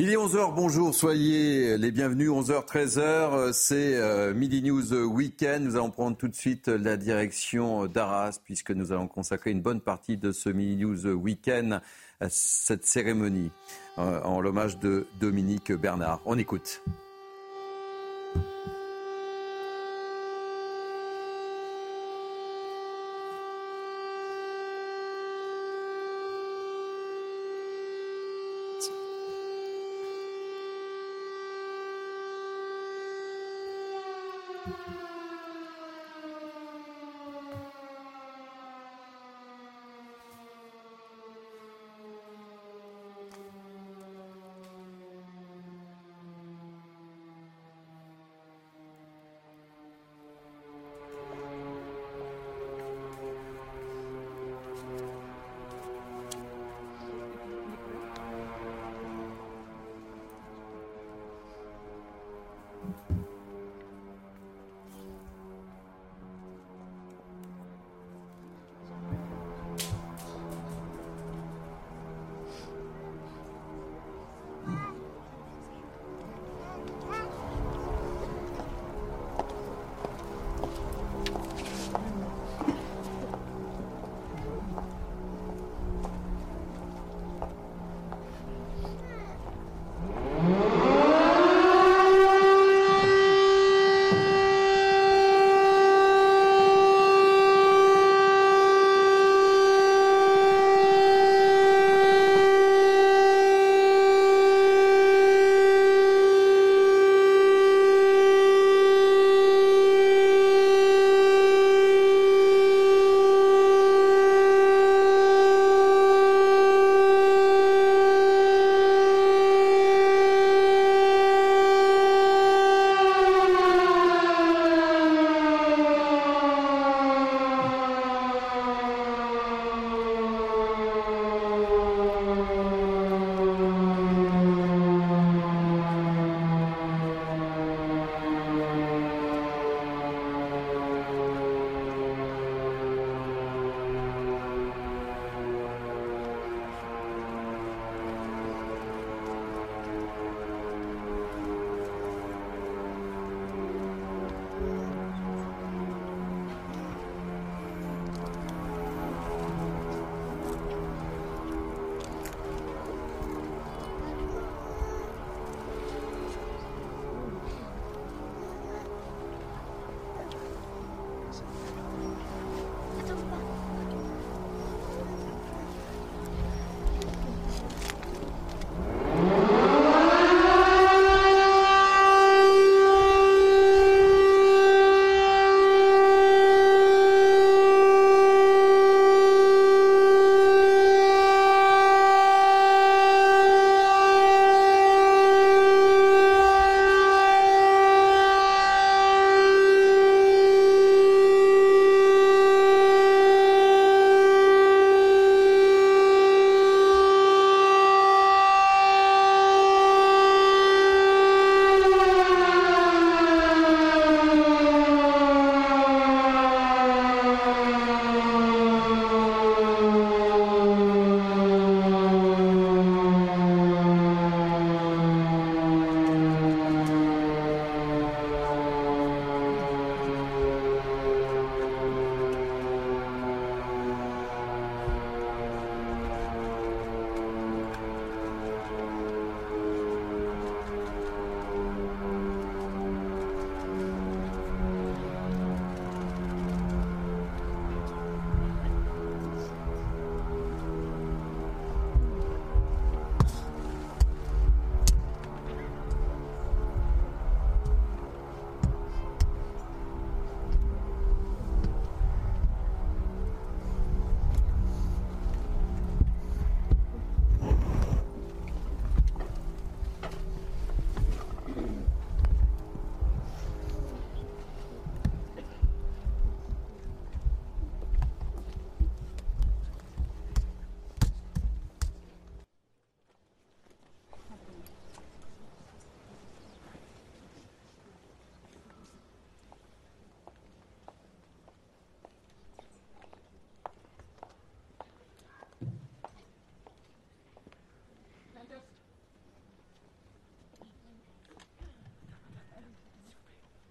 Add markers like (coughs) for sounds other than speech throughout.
Il est 11h, bonjour, soyez les bienvenus. 11h, 13h, c'est euh, Midi News Weekend. Nous allons prendre tout de suite la direction d'Arras, puisque nous allons consacrer une bonne partie de ce Midi News Weekend à cette cérémonie euh, en l'hommage de Dominique Bernard. On écoute.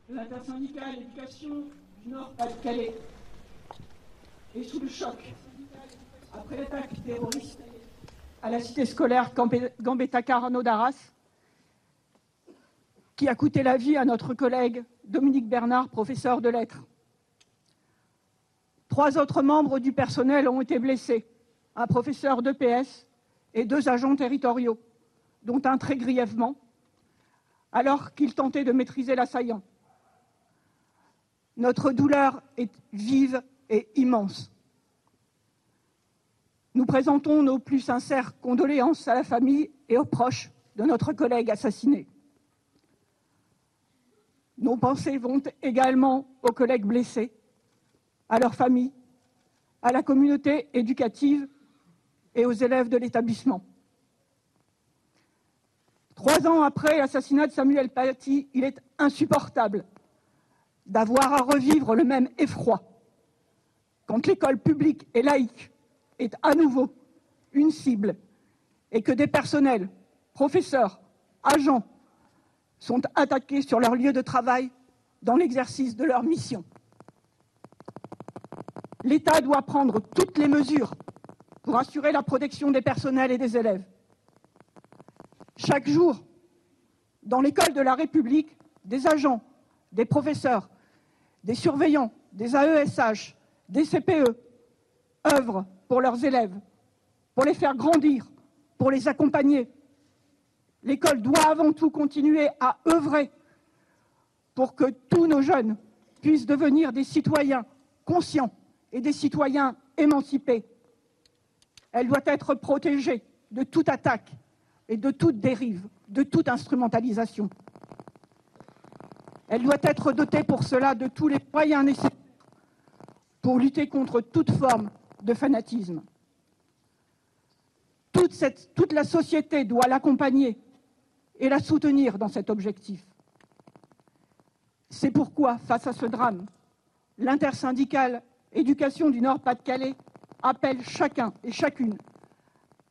L'intersyndicale éducation du Nord-Pas-de-Calais est sous le choc après l'attaque terroriste à la cité scolaire Gambetta Carano d'Arras, qui a coûté la vie à notre collègue Dominique Bernard, professeur de lettres. Trois autres membres du personnel ont été blessés, un professeur d'EPS et deux agents territoriaux, dont un très grièvement, alors qu'ils tentaient de maîtriser l'assaillant. Notre douleur est vive et immense. Nous présentons nos plus sincères condoléances à la famille et aux proches de notre collègue assassiné. Nos pensées vont également aux collègues blessés, à leurs familles, à la communauté éducative et aux élèves de l'établissement. Trois ans après l'assassinat de Samuel Paty, il est insupportable d'avoir à revivre le même effroi quand l'école publique et laïque est à nouveau une cible et que des personnels, professeurs, agents sont attaqués sur leur lieu de travail dans l'exercice de leur mission. L'État doit prendre toutes les mesures pour assurer la protection des personnels et des élèves. Chaque jour, dans l'école de la République, des agents, des professeurs, des surveillants, des AESH, des CPE œuvrent pour leurs élèves, pour les faire grandir, pour les accompagner. L'école doit avant tout continuer à œuvrer pour que tous nos jeunes puissent devenir des citoyens conscients et des citoyens émancipés. Elle doit être protégée de toute attaque et de toute dérive, de toute instrumentalisation. Elle doit être dotée pour cela de tous les moyens nécessaires pour lutter contre toute forme de fanatisme. Toute, la société doit l'accompagner et la soutenir dans cet objectif. C'est pourquoi, face à ce drame, l'intersyndicale éducation du Nord-Pas-de-Calais appelle chacun et chacune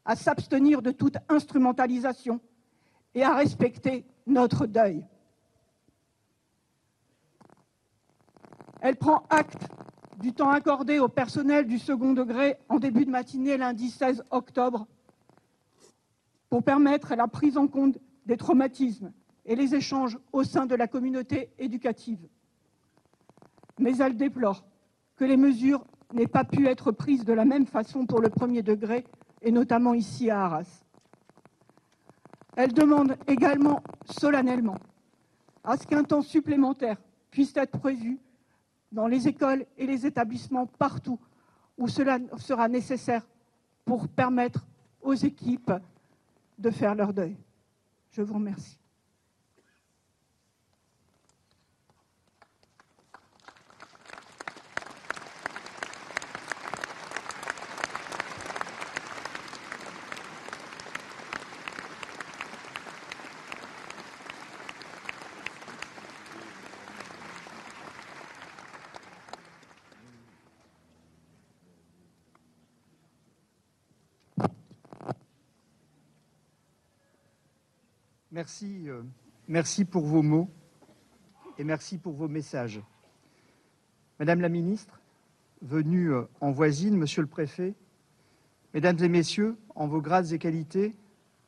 à s'abstenir de toute instrumentalisation et à respecter notre deuil. Elle prend acte du temps accordé au personnel du second degré en début de matinée lundi 16 octobre pour permettre la prise en compte des traumatismes et les échanges au sein de la communauté éducative. Mais elle déplore que les mesures n'aient pas pu être prises de la même façon pour le premier degré, et notamment ici à Arras. Elle demande également solennellement à ce qu'un temps supplémentaire puisse être prévu dans les écoles et les établissements partout où cela sera nécessaire pour permettre aux équipes de faire leur deuil. Je vous remercie. Merci, euh, merci pour vos mots et merci pour vos messages. Madame la ministre, venue euh, en voisine, monsieur le préfet, mesdames et messieurs, en vos grades et qualités,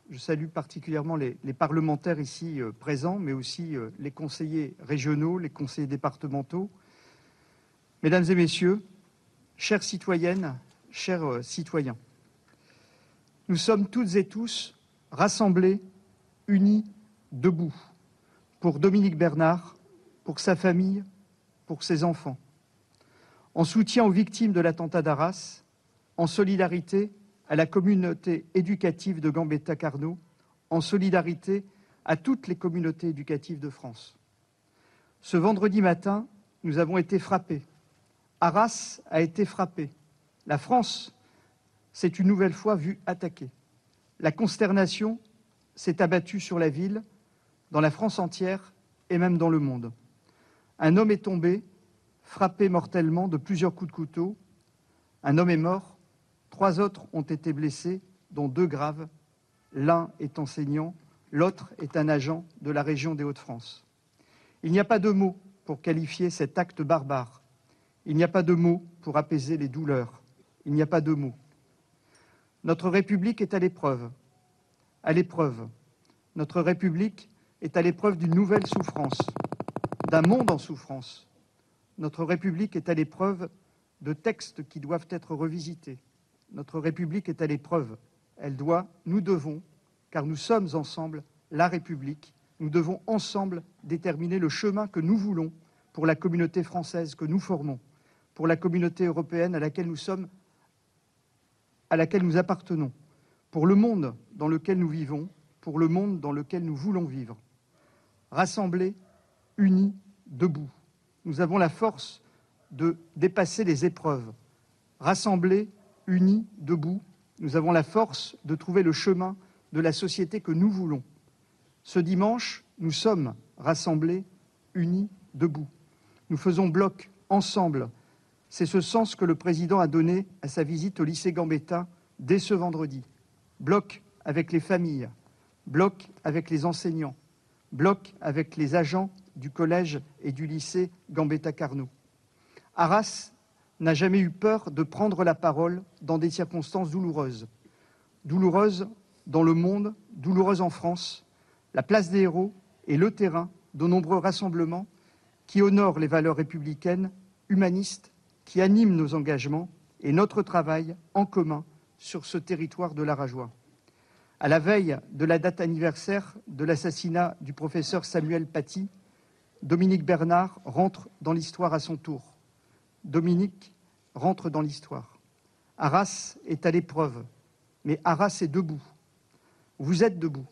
je salue particulièrement les, parlementaires ici euh, présents, mais aussi les conseillers régionaux, les conseillers départementaux. Mesdames et messieurs, chères citoyennes, chers citoyens, nous sommes toutes et tous rassemblés unis, debout, pour Dominique Bernard, pour sa famille, pour ses enfants, en soutien aux victimes de l'attentat d'Arras, en solidarité à la communauté éducative de Gambetta-Carnot, en solidarité à toutes les communautés éducatives de France. Ce vendredi matin, nous avons été frappés. Arras a été frappé. La France s'est une nouvelle fois vue attaquée. La consternation s'est abattu sur la ville, dans la France entière et même dans le monde. Un homme est tombé, frappé mortellement de plusieurs coups de couteau. Un homme est mort, trois autres ont été blessés, dont deux graves. L'un est enseignant, l'autre est un agent de la région des Hauts-de-France. Il n'y a pas de mots pour qualifier cet acte barbare. Il n'y a pas de mots pour apaiser les douleurs. Il n'y a pas de mots. Notre République est à l'épreuve. À l'épreuve. Notre République est à l'épreuve d'une nouvelle souffrance, d'un monde en souffrance. Notre République est à l'épreuve de textes qui doivent être revisités. Notre République est à l'épreuve. Elle doit, nous devons, car nous sommes ensemble la République, nous devons ensemble déterminer le chemin que nous voulons pour la communauté française que nous formons, pour la communauté européenne à laquelle nous sommes, à laquelle nous appartenons, pour le monde dans lequel nous vivons, pour le monde dans lequel nous voulons vivre. Rassemblés, unis, debout. Nous avons la force de dépasser les épreuves. Rassemblés, unis, debout, nous avons la force de trouver le chemin de la société que nous voulons. Ce dimanche, nous sommes rassemblés, unis, debout. Nous faisons bloc, ensemble. C'est ce sens que le président a donné à sa visite au lycée Gambetta dès ce vendredi. Bloc avec les familles, bloc avec les enseignants, bloc avec les agents du collège et du lycée Gambetta Carnot. Arras n'a jamais eu peur de prendre la parole dans des circonstances douloureuses. Douloureuses dans le monde, douloureuses en France, la place des héros et le terrain de nombreux rassemblements qui honorent les valeurs républicaines, humanistes, qui animent nos engagements et notre travail en commun sur ce territoire de la Rajoie. À la veille de la date anniversaire de l'assassinat du professeur Samuel Paty, Dominique Bernard rentre dans l'histoire à son tour. Dominique rentre dans l'histoire. Arras est à l'épreuve, mais Arras est debout. Vous êtes debout.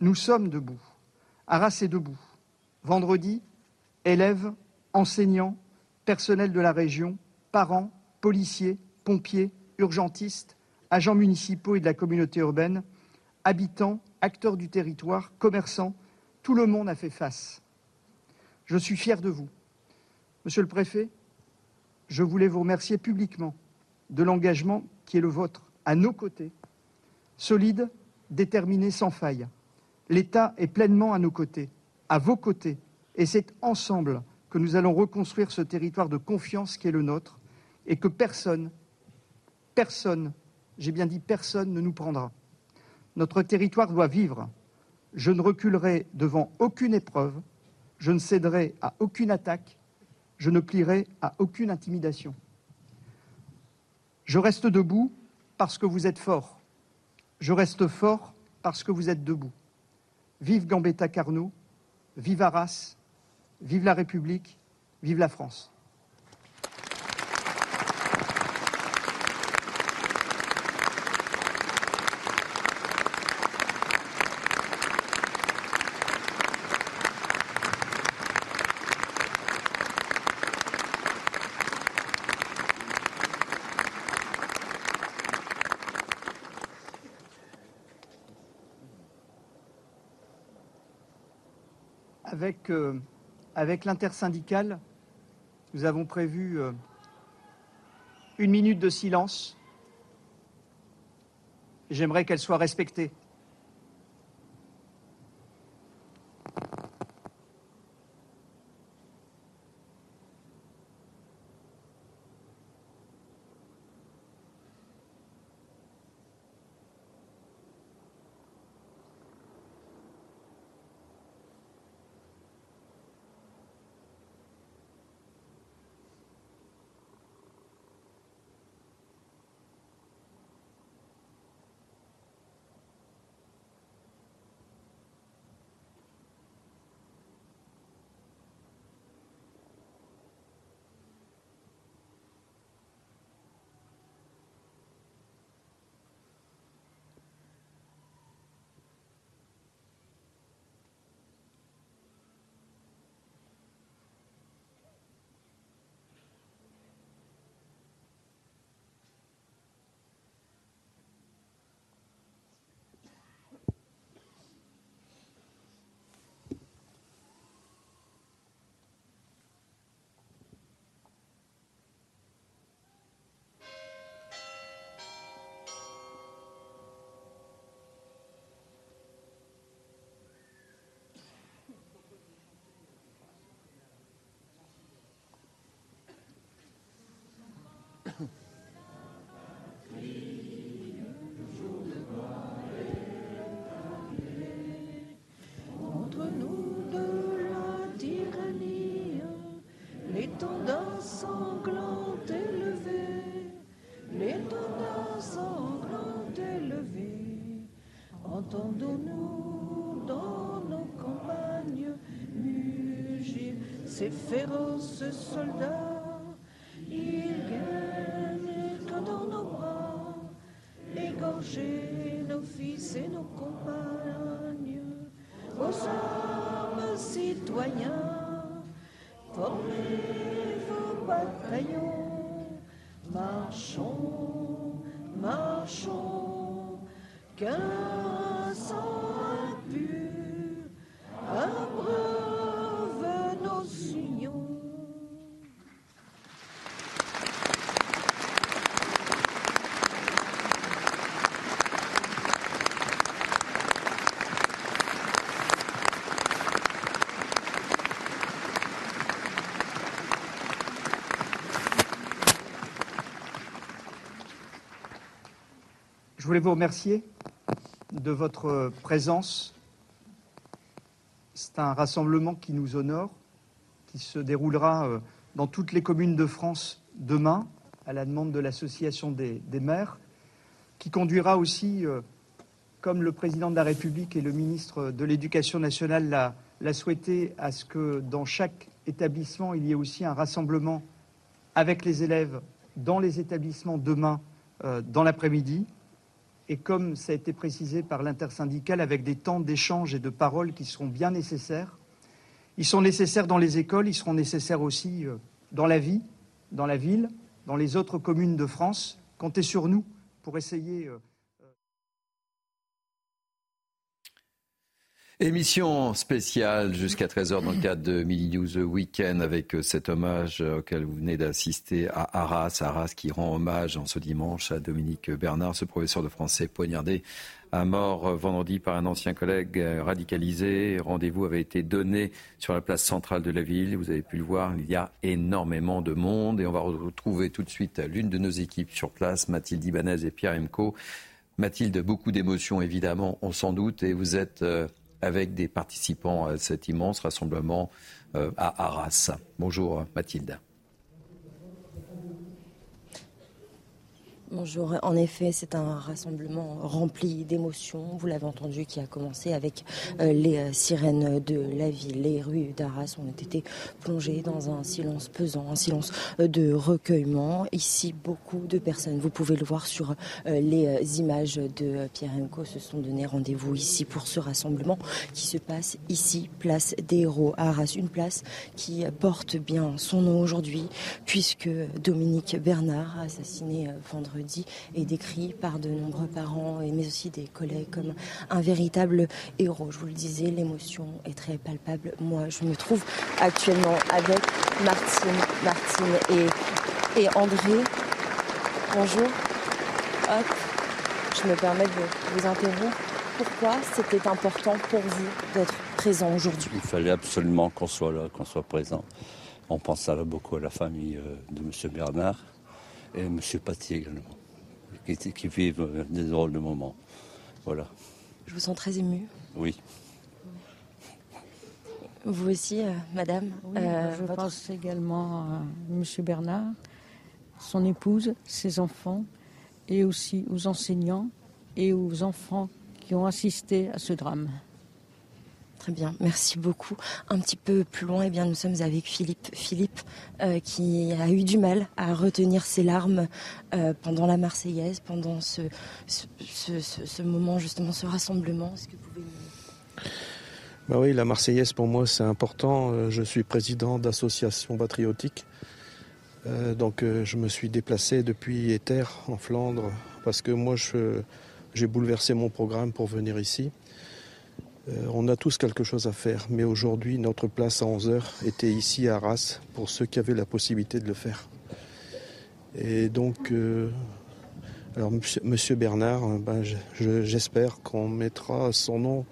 Nous sommes debout. Arras est debout. Vendredi, élèves, enseignants, personnel de la région, parents, policiers, pompiers, urgentistes, agents municipaux et de la communauté urbaine, habitants, acteurs du territoire, commerçants, tout le monde a fait face. Je suis fier de vous. Monsieur le préfet, je voulais vous remercier publiquement de l'engagement qui est le vôtre, à nos côtés, solide, déterminé, sans faille. L'État est pleinement à nos côtés, à vos côtés, et c'est ensemble que nous allons reconstruire ce territoire de confiance qui est le nôtre, et que personne, personne, j'ai bien dit personne, ne nous prendra. Notre territoire doit vivre. Je ne reculerai devant aucune épreuve, je ne céderai à aucune attaque, je ne plierai à aucune intimidation. Je reste debout parce que vous êtes fort. Je reste fort parce que vous êtes debout. Vive Gambetta Carnot, vive Arras, vive la République, vive la France. avec, euh, avec l'intersyndicale, nous avons prévu euh, une minute de silence. J'aimerais qu'elle soit respectée. Ces féroces soldats. Ils quand dans nos bras, égorger nos fils et nos compagnes. Aux hommes citoyens, formez vos bataillons, marchons, marchons, qu'un voulais vous remercier de votre présence. C'est un rassemblement qui nous honore, qui se déroulera euh, dans toutes les communes de France demain, à la demande de l'Association des, des maires, qui conduira aussi, euh, comme le président de la République et le ministre de l'Éducation nationale l'a souhaité, à ce que dans chaque établissement, il y ait aussi un rassemblement avec les élèves dans les établissements demain, euh, dans l'après-midi et comme ça a été précisé par l'intersyndicale, avec des temps d'échange et de parole qui seront bien nécessaires. Ils sont nécessaires dans les écoles, ils seront nécessaires aussi euh, dans la vie, dans la ville, dans les autres communes de France. Comptez sur nous pour essayer. euh, Émission spéciale jusqu'à 13h dans le cadre de Mini News Weekend avec euh, cet hommage auquel vous venez d'assister à Arras. Arras qui rend hommage en ce dimanche à Dominique Bernard, ce professeur de français poignardé à mort euh, vendredi par un ancien collègue euh, radicalisé. Rendez-vous avait été donné sur la place centrale de la ville. Vous avez pu le voir, il y a énormément de monde et on va retrouver tout de suite l'une de nos équipes sur place, Mathilde Ibanez et Pierre Emco. Mathilde, beaucoup d'émotions évidemment, on s'en doute, et vous êtes euh, avec des participants à cet immense rassemblement euh, à Arras. Bonjour Mathilde. Bonjour. En effet, c'est un rassemblement rempli d'émotions. Vous l'avez entendu, qui a commencé avec euh, les euh, sirènes de la ville. Les rues d'Arras ont été plongées dans un silence pesant, un silence euh, de recueillement. Ici, beaucoup de personnes, vous pouvez le voir sur les images de Pierre Emco, se sont donné rendez-vous ici pour ce rassemblement qui se passe ici, place des héros Arras. Une place qui porte bien son nom aujourd'hui, puisque Dominique Bernard, assassiné euh, vendredi, est décrit par de nombreux parents, et mais aussi des collègues, comme un véritable héros. Je vous le disais, l'émotion est très palpable. Moi, je me trouve actuellement avec Martine, Martine et, et André. Bonjour. Hop, je me permets de vous interrompre. Pourquoi c'était important pour vous d'être présent aujourd'hui? Il fallait absolument qu'on soit là, qu'on soit présent. On pense à- beaucoup à la famille euh, de M. Bernard et M. Paty également, qui, qui vivent euh, des drôles de moments. Voilà. Je vous sens très émue. Oui. Vous aussi, euh, madame Oui, Euh, je votre- pense également à M. Bernard, son épouse, ses enfants, et aussi aux enseignants et aux enfants qui ont assisté à ce drame. Très bien, merci beaucoup. Un petit peu plus loin, eh bien, nous sommes avec Philippe. Philippe euh, qui a eu du mal à retenir ses larmes euh, pendant la Marseillaise, pendant ce, ce, moment, justement, ce rassemblement. Est-ce que vous pouvez Bah oui, la Marseillaise pour moi c'est important. Euh, Je suis président d'associations patriotiques. Donc je me suis déplacé depuis Éther en Flandre parce que moi j'ai bouleversé mon programme pour venir ici. Euh, on a tous quelque chose à faire, mais aujourd'hui notre place à 11h était ici à Arras pour ceux qui avaient la possibilité de le faire. Et donc, euh, alors monsieur, monsieur Bernard, euh, ben, je- je- j'espère qu'on mettra son nom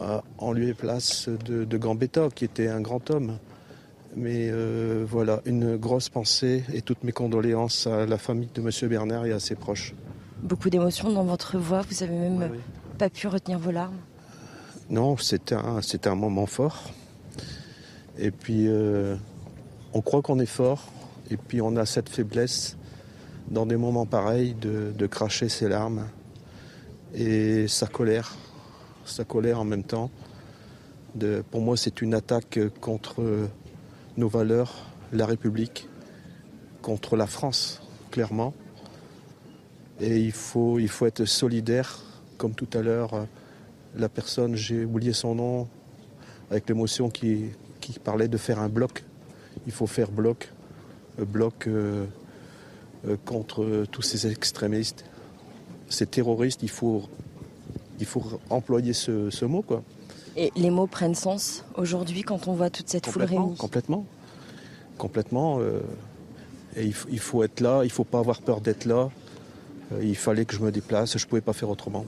euh, en lieu et place de, de Gambetta, qui était un grand homme. Mais voilà, une grosse pensée et toutes mes condoléances à la famille de M. Bernard et à ses proches. Beaucoup d'émotions dans votre voix. Vous avez même oui. pas pu retenir vos larmes. Non, c'était un, moment fort. Et puis, euh, on croit qu'on est fort, et puis on a cette faiblesse dans des moments pareils de, cracher ses larmes et sa colère sa colère en même temps. Pour moi, c'est une attaque contre nos valeurs, la République, contre la France, clairement. Et il faut, il faut être solidaire, comme tout à l'heure, la personne, j'ai oublié son nom, avec l'émotion qui, qui parlait de faire un bloc. Il faut faire bloc, euh, bloc euh, euh, contre tous ces extrémistes, ces terroristes. Il faut, il faut employer ce, ce mot, quoi. Et les mots prennent sens aujourd'hui quand on voit toute cette foule Complètement, réunie? complètement, complètement. euh, et il, faut- il faut être là, il faut pas avoir peur d'être là. Il fallait que je me déplace, je pouvais pas faire autrement.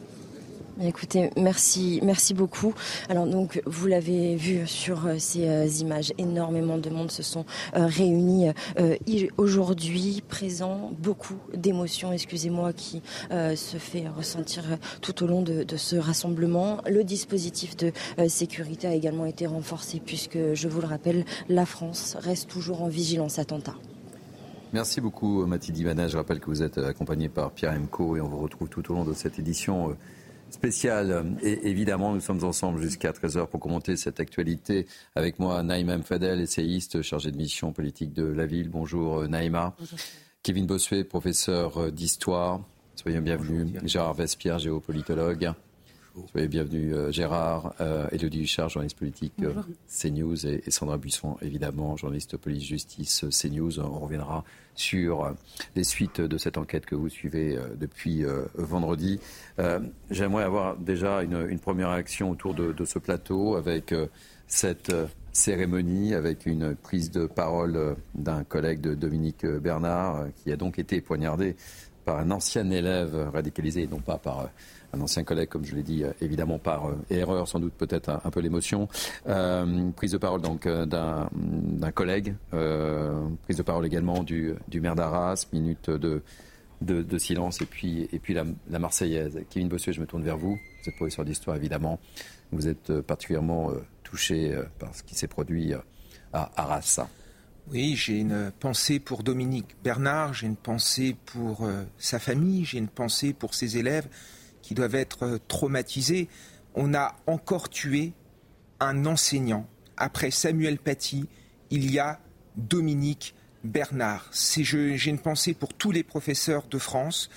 Écoutez, merci, merci beaucoup. Alors donc, vous l'avez vu sur euh, ces euh, images, énormément de monde se sont euh, réunis aujourd'hui, présents, beaucoup d'émotions, excusez-moi, qui se fait ressentir tout au long de, ce rassemblement. Le dispositif de sécurité a également été renforcé puisque, je vous le rappelle, la France reste toujours en vigilance attentat. Merci beaucoup Mathilde Ivana. Je rappelle que vous êtes accompagné par Pierre Emco et on vous retrouve tout au long de cette édition spéciale. Et évidemment, nous sommes ensemble jusqu'à 13h pour commenter cette actualité. Avec moi, Naïma Mfadel, essayiste, chargé de mission politique de la ville. Bonjour euh, Naïma. Kevin Bossuet, professeur euh, d'histoire. Soyez bienvenus. Gérard Vespierre, géopolitologue. Soyez bienvenus euh, Gérard, euh, Élodie Huchard, journaliste politique euh, CNews et, et Sandra Buisson, évidemment, journaliste police-justice euh, CNews. On reviendra sur les suites de cette enquête que vous suivez depuis vendredi. J'aimerais avoir déjà une, une première réaction autour de, de ce plateau avec cette cérémonie, avec une prise de parole d'un collègue de Dominique Bernard, qui a donc été poignardé par un ancien élève radicalisé, et non pas par euh, un ancien collègue, comme je l'ai dit, euh, évidemment par euh, erreur, sans doute peut-être un, peu l'émotion. Prise de parole donc d'un collègue, prise de parole également du, maire d'Arras, minute de, silence, et puis, la, la Marseillaise. Kevin Bossuet, je me tourne vers vous. Vous êtes professeur d'histoire, évidemment. Vous êtes particulièrement touché par ce qui s'est produit à Arras. Oui, j'ai une pensée pour Dominique Bernard, j'ai une pensée pour euh, sa famille, j'ai une pensée pour ses élèves qui doivent être euh, traumatisés. On a encore tué un enseignant. Après Samuel Paty, il y a Dominique Bernard. J'ai une pensée pour tous les professeurs de France.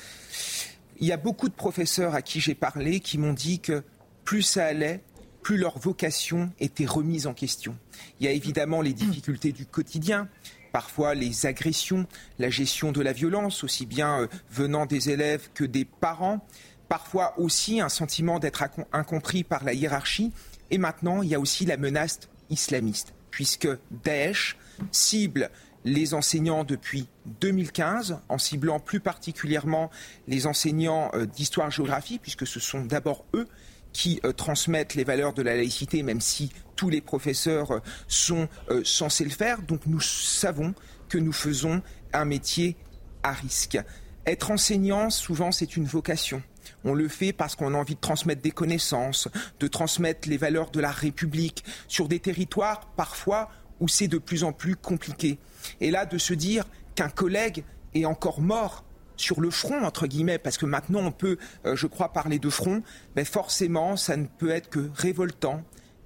Il y a beaucoup de professeurs à qui j'ai parlé qui m'ont dit que plus ça allait, plus leur vocation était remise en question. Il y a évidemment les difficultés du quotidien, parfois les agressions, la gestion de la violence, aussi bien euh, venant des élèves que des parents, parfois aussi un sentiment d'être incom- incompris par la hiérarchie, et maintenant il y a aussi la menace islamiste, puisque Daesh cible les enseignants depuis 2015, en ciblant plus particulièrement les enseignants euh, d'histoire-géographie, puisque ce sont d'abord eux qui euh, transmettent les valeurs de la laïcité, même si tous les professeurs euh, sont euh, censés le faire. Donc nous savons que nous faisons un métier à risque. Être enseignant, souvent, c'est une vocation. On le fait parce qu'on a envie de transmettre des connaissances, de transmettre les valeurs de la République sur des territoires parfois où c'est de plus en plus compliqué. Et là, de se dire qu'un collègue est encore mort sur le front, entre guillemets, parce que maintenant on peut, euh, je crois, parler de front, mais forcément, ça ne peut être que révoltant,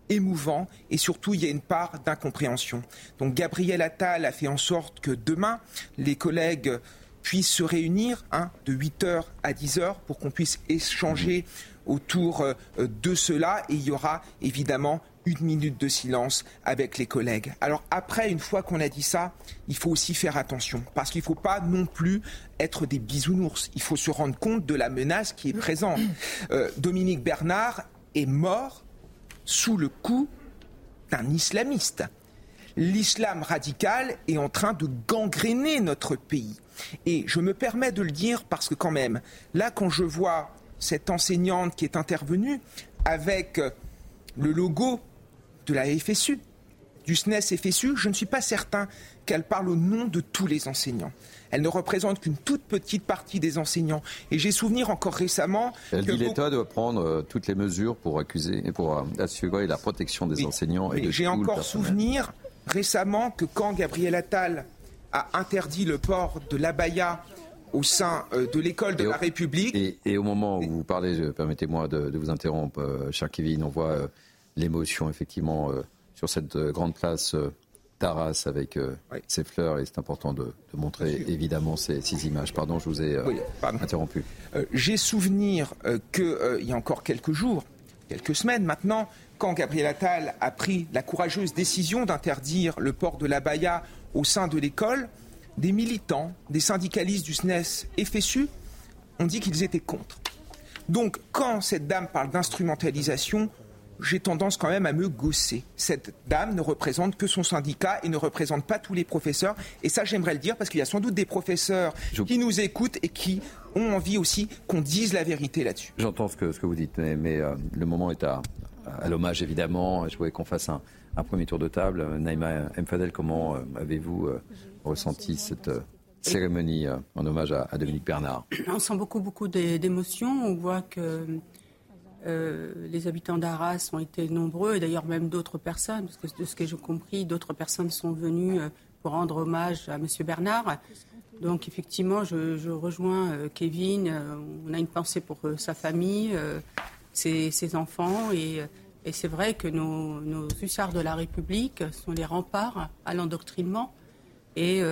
émouvant, et surtout, il y a une part d'incompréhension. Donc Gabriel Attal a fait en sorte que demain, les collègues puissent se réunir hein, de 8h à 10h pour qu'on puisse échanger autour euh, de cela, et il y aura évidemment une minute de silence avec les collègues. Alors après, une fois qu'on a dit ça, il faut aussi faire attention, parce qu'il ne faut pas non plus être des bisounours. Il faut se rendre compte de la menace qui est présente. Euh, Dominique Bernard est mort sous le coup d'un islamiste. L'islam radical est en train de gangréner notre pays. Et je me permets de le dire parce que quand même, là quand je vois cette enseignante qui est intervenue avec le logo de la FSU, du SNES FSU, je ne suis pas certain qu'elle parle au nom de tous les enseignants. Elle ne représente qu'une toute petite partie des enseignants. Et j'ai souvenir encore récemment Elle que dit beaucoup- l'État doit prendre euh, toutes les mesures pour accuser et pour euh, assurer la protection des Oui, enseignants et J'ai encore souvenir récemment que quand Gabriel Attal a interdit le port de l'abaya au sein euh, de l'école de la République. Et, et au moment où vous parlez, permettez-moi de, de vous interrompre, cher Kevin, on voit l'émotion effectivement euh, sur cette euh, grande place euh, d'Arras avec euh, Oui. ces fleurs et c'est important de, de montrer évidemment ces, ces images. Pardon, je vous ai Oui, interrompu. J'ai souvenir euh, que euh, il y a encore quelques jours, quelques semaines maintenant, quand Gabriel Attal a pris la courageuse décision d'interdire le port de l'abaya au sein de l'école, des militants, des syndicalistes du SNES et FSU ont dit qu'ils étaient contre. Donc, quand cette dame parle d'instrumentalisation, j'ai tendance quand même à me gausser. Cette dame ne représente que son syndicat et ne représente pas tous les professeurs. Et ça, j'aimerais le dire parce qu'il y a sans doute des professeurs Je- qui nous écoutent et qui ont envie aussi qu'on dise la vérité là-dessus. J'entends ce que, ce que vous dites, mais, mais, euh, le moment est à, à l'hommage évidemment. Je voulais qu'on fasse un, un premier tour de table. Naïma Mfadel, comment euh, avez-vous euh, ressenti cette euh, cérémonie en hommage à, Dominique Bernard? On sent beaucoup, beaucoup d'é- d'émotions. On voit que euh, les habitants d'Arras ont été nombreux, et d'ailleurs même d'autres personnes, parce que de ce que j'ai compris, d'autres personnes sont venues euh, pour rendre hommage à M. Bernard. Donc effectivement, je, rejoins euh, Kevin. on a une pensée pour sa famille, ses, enfants, et, c'est vrai que nos, nos hussards de la République sont les remparts à l'endoctrinement. Et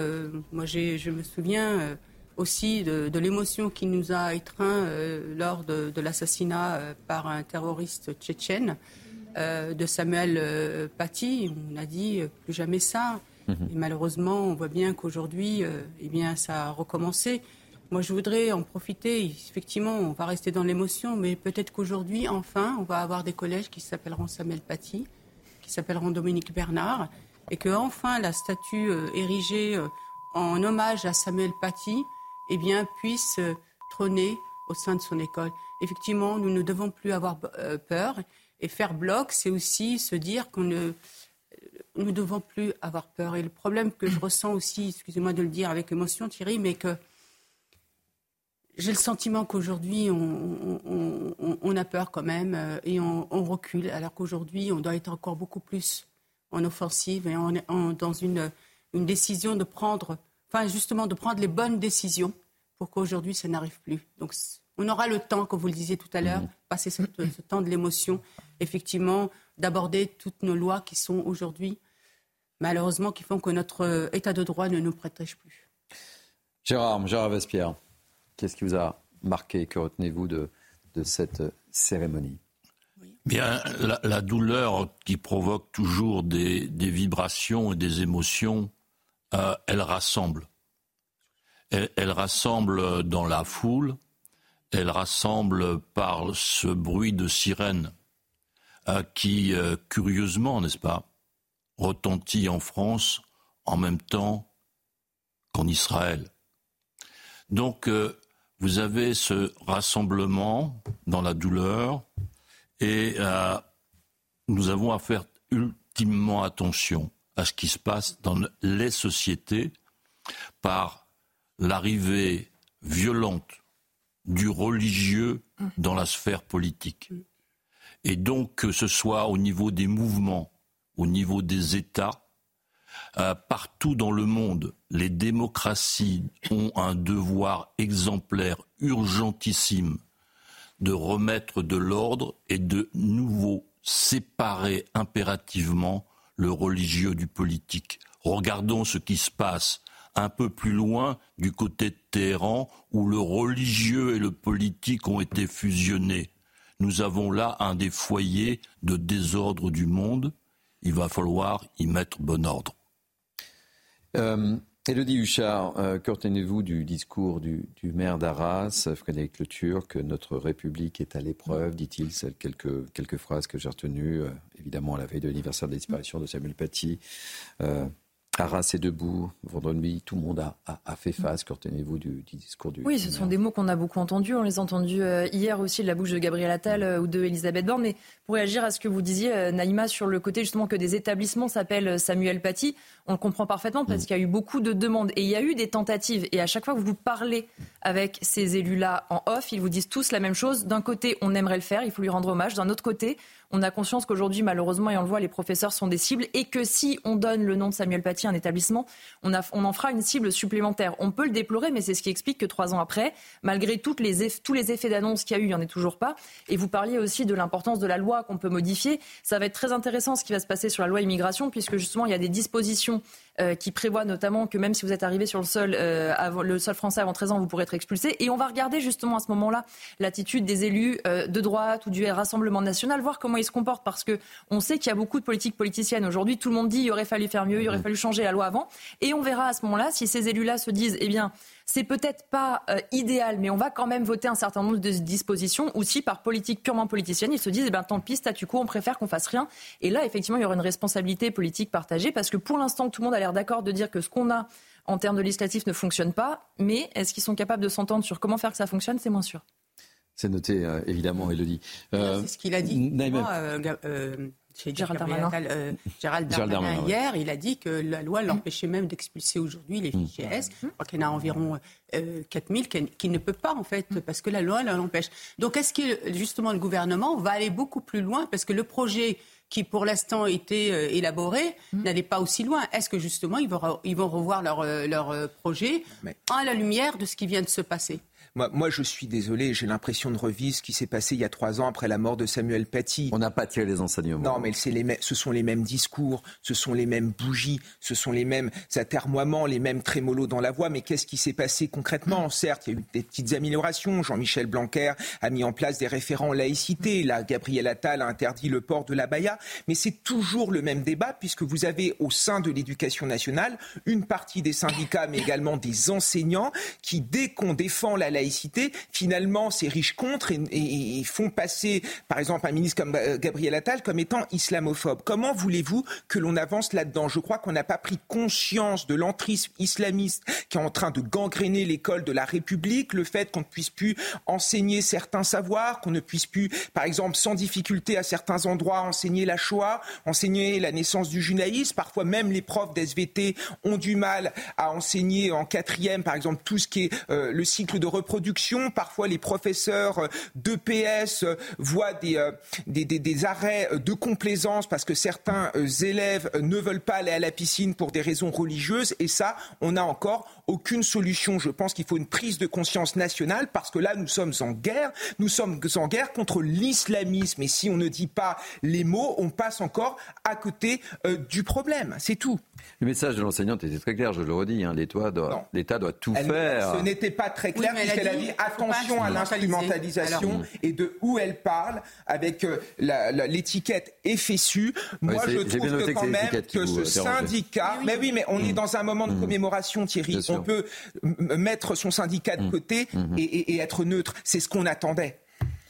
moi, je me souviens aussi de, de l'émotion qui nous a étreints euh, lors de, de l'assassinat euh, par un terroriste tchétchène euh, de Samuel Paty. On a dit plus jamais ça. Et malheureusement, on voit bien qu'aujourd'hui, eh bien, ça a recommencé. Moi, je voudrais en profiter. Effectivement, on va rester dans l'émotion, mais peut-être qu'aujourd'hui, enfin, on va avoir des collèges qui s'appelleront Samuel Paty, qui s'appelleront Dominique Bernard, et que enfin la statue érigée en hommage à Samuel Paty, eh bien, puisse euh, trôner au sein de son école. Effectivement, nous ne devons plus avoir euh, peur et faire bloc, c'est aussi se dire qu'on ne nous ne devons plus avoir peur. Et le problème que je (coughs) ressens aussi, excusez-moi de le dire avec émotion, Thierry, mais que j'ai le sentiment qu'aujourd'hui, on, on- on- on a peur quand même euh, et on, on recule, alors qu'aujourd'hui, on doit être encore beaucoup plus en offensive et en, en- dans une, une décision de prendre, enfin justement de prendre les bonnes décisions pour qu'aujourd'hui, ça n'arrive plus. Donc, on aura le temps, comme vous le disiez tout à l'heure, passer ce, ce temps de l'émotion, effectivement, d'aborder toutes nos lois qui sont aujourd'hui, malheureusement, qui font que notre euh, état de droit ne nous protège plus. Gérard, Gérard Vespierre, qu'est-ce qui vous a marqué Que retenez-vous de, de cette euh, cérémonie? Bien, la, la douleur qui provoque toujours des, des vibrations et des émotions, euh, elle rassemble. Elle, rassemble dans la foule, elle rassemble par ce bruit de sirène euh, qui, euh, curieusement, n'est-ce pas, retentit en France en même temps qu'en Israël. Donc, vous avez ce rassemblement dans la douleur, et nous avons à faire ultimement attention à ce qui se passe dans les sociétés par l'arrivée violente du religieux dans la sphère politique. Et donc que ce soit au niveau des mouvements, au niveau des États, euh, partout dans le monde, les démocraties ont un devoir exemplaire, urgentissime, de remettre de l'ordre et de nouveau séparer impérativement le religieux du politique. Regardons ce qui se passe un peu plus loin du côté de Téhéran où le religieux et le politique ont été fusionnés. Nous avons là un des foyers de désordre du monde. Il va falloir y mettre bon ordre. Euh, Élodie Huchard, euh, que retenez-vous du discours du, maire d'Arras, Frédéric Le Turc Notre République est à l'épreuve, dit-il. Quelques, quelques phrases que j'ai retenues, euh, évidemment, à la veille de l'anniversaire de la disparition de Samuel Paty. Euh, Arras est debout, vendredi, tout le monde a, a, a fait face. Que retenez-vous du, du discours du Oui, ce sont des mots qu'on a beaucoup entendus. On les a entendus euh, hier aussi de la bouche de Gabriel Attal euh, ou de Elisabeth Borne. Mais pour réagir à ce que vous disiez, euh, Naïma, sur le côté justement que des établissements s'appellent Samuel Paty, on le comprend parfaitement parce qu'il y a eu beaucoup de demandes et il y a eu des tentatives. Et à chaque fois que vous parlez avec ces élus-là en off, ils vous disent tous la même chose. D'un côté, on aimerait le faire, il faut lui rendre hommage. D'un autre côté, on a conscience qu'aujourd'hui, malheureusement, et on le voit, les professeurs sont des cibles et que si on donne le nom de Samuel Paty un établissement, on, en fera une cible supplémentaire. On peut le déplorer, mais c'est ce qui explique que trois ans après, malgré tous les effets d'annonce qu'il y a eu, il n'y en est toujours pas. Et vous parliez aussi de l'importance de la loi qu'on peut modifier. Ça va être très intéressant ce qui va se passer sur la loi immigration, puisque justement, il y a des dispositions euh, qui prévoient notamment que même si vous êtes arrivé sur le sol, euh, avant, le sol français avant 13 ans, vous pourrez être expulsé. Et on va regarder justement à ce moment-là l'attitude des élus euh, de droite ou du Rassemblement national, voir comment ils se comportent, parce que on sait qu'il y a beaucoup de politiques politiciennes aujourd'hui. Tout le monde dit il aurait fallu faire mieux, il aurait mmh. fallu changer la loi avant. Et on verra à ce moment-là si ces élus-là se disent, eh bien, c'est peut-être pas euh, idéal, mais on va quand même voter un certain nombre de dispositions, ou si par politique purement politicienne, ils se disent, eh ben, tant pis, statu quo, on préfère qu'on fasse rien. Et là, effectivement, il y aura une responsabilité politique partagée, parce que pour l'instant, tout le monde a l'air d'accord de dire que ce qu'on a en termes de législatif ne fonctionne pas, mais est-ce qu'ils sont capables de s'entendre sur comment faire que ça fonctionne? C'est moins sûr. C'est noté, euh, évidemment, Elodie. Euh, c'est ce qu'il a dit. Gérald Darmanin, euh, Gérald Darmanin, hier, il a dit que la loi l'empêchait même d'expulser aujourd'hui les fichiers mmh. S. Je crois qu'il y en a environ euh, 4000 qui, ne peut pas, en fait, parce que la loi l'empêche. Donc, est-ce que, justement, le gouvernement va aller beaucoup plus loin? Parce que le projet qui pour l'instant était euh, élaboré mmh. n'allait pas aussi loin. Est-ce que justement ils vont, ils vont revoir leur, euh, leur projet à la lumière de ce qui vient de se passer? Moi, je suis désolé, j'ai l'impression de revivre ce qui s'est passé il y a trois ans après la mort de Samuel Paty. On n'a pas tiré les enseignements. Non, mais les, ce sont les mêmes discours, ce sont les mêmes bougies, ce sont les mêmes atermoiements, les mêmes trémolos dans la voix. Mais qu'est-ce qui s'est passé concrètement? Certes, il y a eu des petites améliorations. Jean-Michel Blanquer a mis en place des référents laïcité. Là, Gabriel Attal a interdit le port de la baya. Mais c'est toujours le même débat puisque vous avez au sein de l'éducation nationale une partie des syndicats, mais également des enseignants qui, dès qu'on défend la laïcité, finalement, ces riches contre et, font passer, par exemple, un ministre comme euh, Gabriel Attal comme étant islamophobe. Comment voulez-vous que l'on avance là-dedans? Je crois qu'on n'a pas pris conscience de l'entrisme islamiste qui est en train de gangréner l'école de la République, le fait qu'on ne puisse plus enseigner certains savoirs, qu'on ne puisse plus, par exemple, sans difficulté à certains endroits, enseigner la Shoah, enseigner la naissance du judaïsme. Parfois, même les profs d'SVT ont du mal à enseigner en quatrième, par exemple, tout ce qui est euh, le cycle de reproduction Parfois, les professeurs d'EPS voient euh, des, des, des, arrêts de complaisance parce que certains euh, élèves ne veulent pas aller à la piscine pour des raisons religieuses. Et ça, on n'a encore aucune solution. Je pense qu'il faut une prise de conscience nationale parce que là, nous sommes en guerre. Nous sommes en guerre contre l'islamisme. Et si on ne dit pas les mots, on passe encore à côté euh, du problème. C'est tout. Le message de l'enseignante était très clair, je le redis. Hein, L'État doit, doit, tout faire. Ce n'était pas très clair a dit, attention à l'instrumentalisation et de où elle parle avec euh, l'étiquette FSU. Moi, je trouve que quand même que ce syndicat. Mais oui, mais on est mmh. dans un moment de mmh. commémoration, Thierry. On peut mettre son syndicat de mmh. côté et, être neutre. C'est ce qu'on attendait.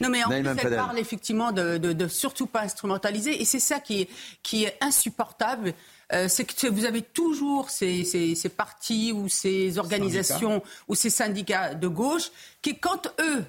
Non, mais en plus, elle parle effectivement de, de, surtout pas instrumentaliser. Et c'est ça qui est, qui est insupportable. Euh, c'est que vous avez toujours ces, ces, partis ou ces organisations ou ces syndicats de gauche qui, quand eux,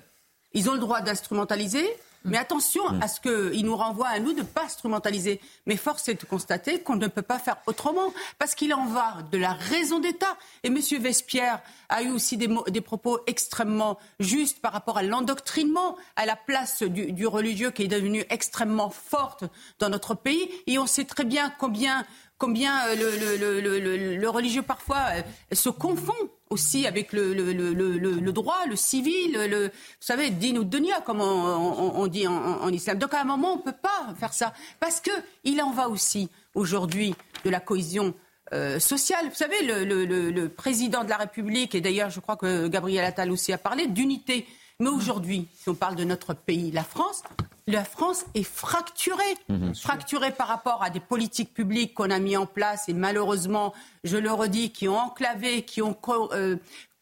ils ont le droit d'instrumentaliser, mais attention mm. à ce qu'il nous renvoie à nous de ne pas instrumentaliser. Mais force est de constater qu'on ne peut pas faire autrement, parce qu'il en va de la raison d'État. Et M. Vespierre a eu aussi des, des, propos extrêmement justes par rapport à l'endoctrinement, à la place du, du religieux qui est devenu extrêmement forte dans notre pays. Et on sait très bien combien combien euh, le, religieux parfois euh, se confond aussi avec le, droit, le civil, le, vous savez, din ou dunya, comme on, dit en, islam. Donc à un moment, on ne peut pas faire ça, parce qu'il en va aussi aujourd'hui de la cohésion euh, sociale. Vous savez, le, président de la République, et d'ailleurs je crois que Gabriel Attal aussi a parlé, d'unité. Mais aujourd'hui, si on parle de notre pays, la France, la France est fracturée. Mhm. fracturée par rapport à des politiques publiques qu'on a mis en place et malheureusement, je le redis, qui ont enclavé, qui ont euh,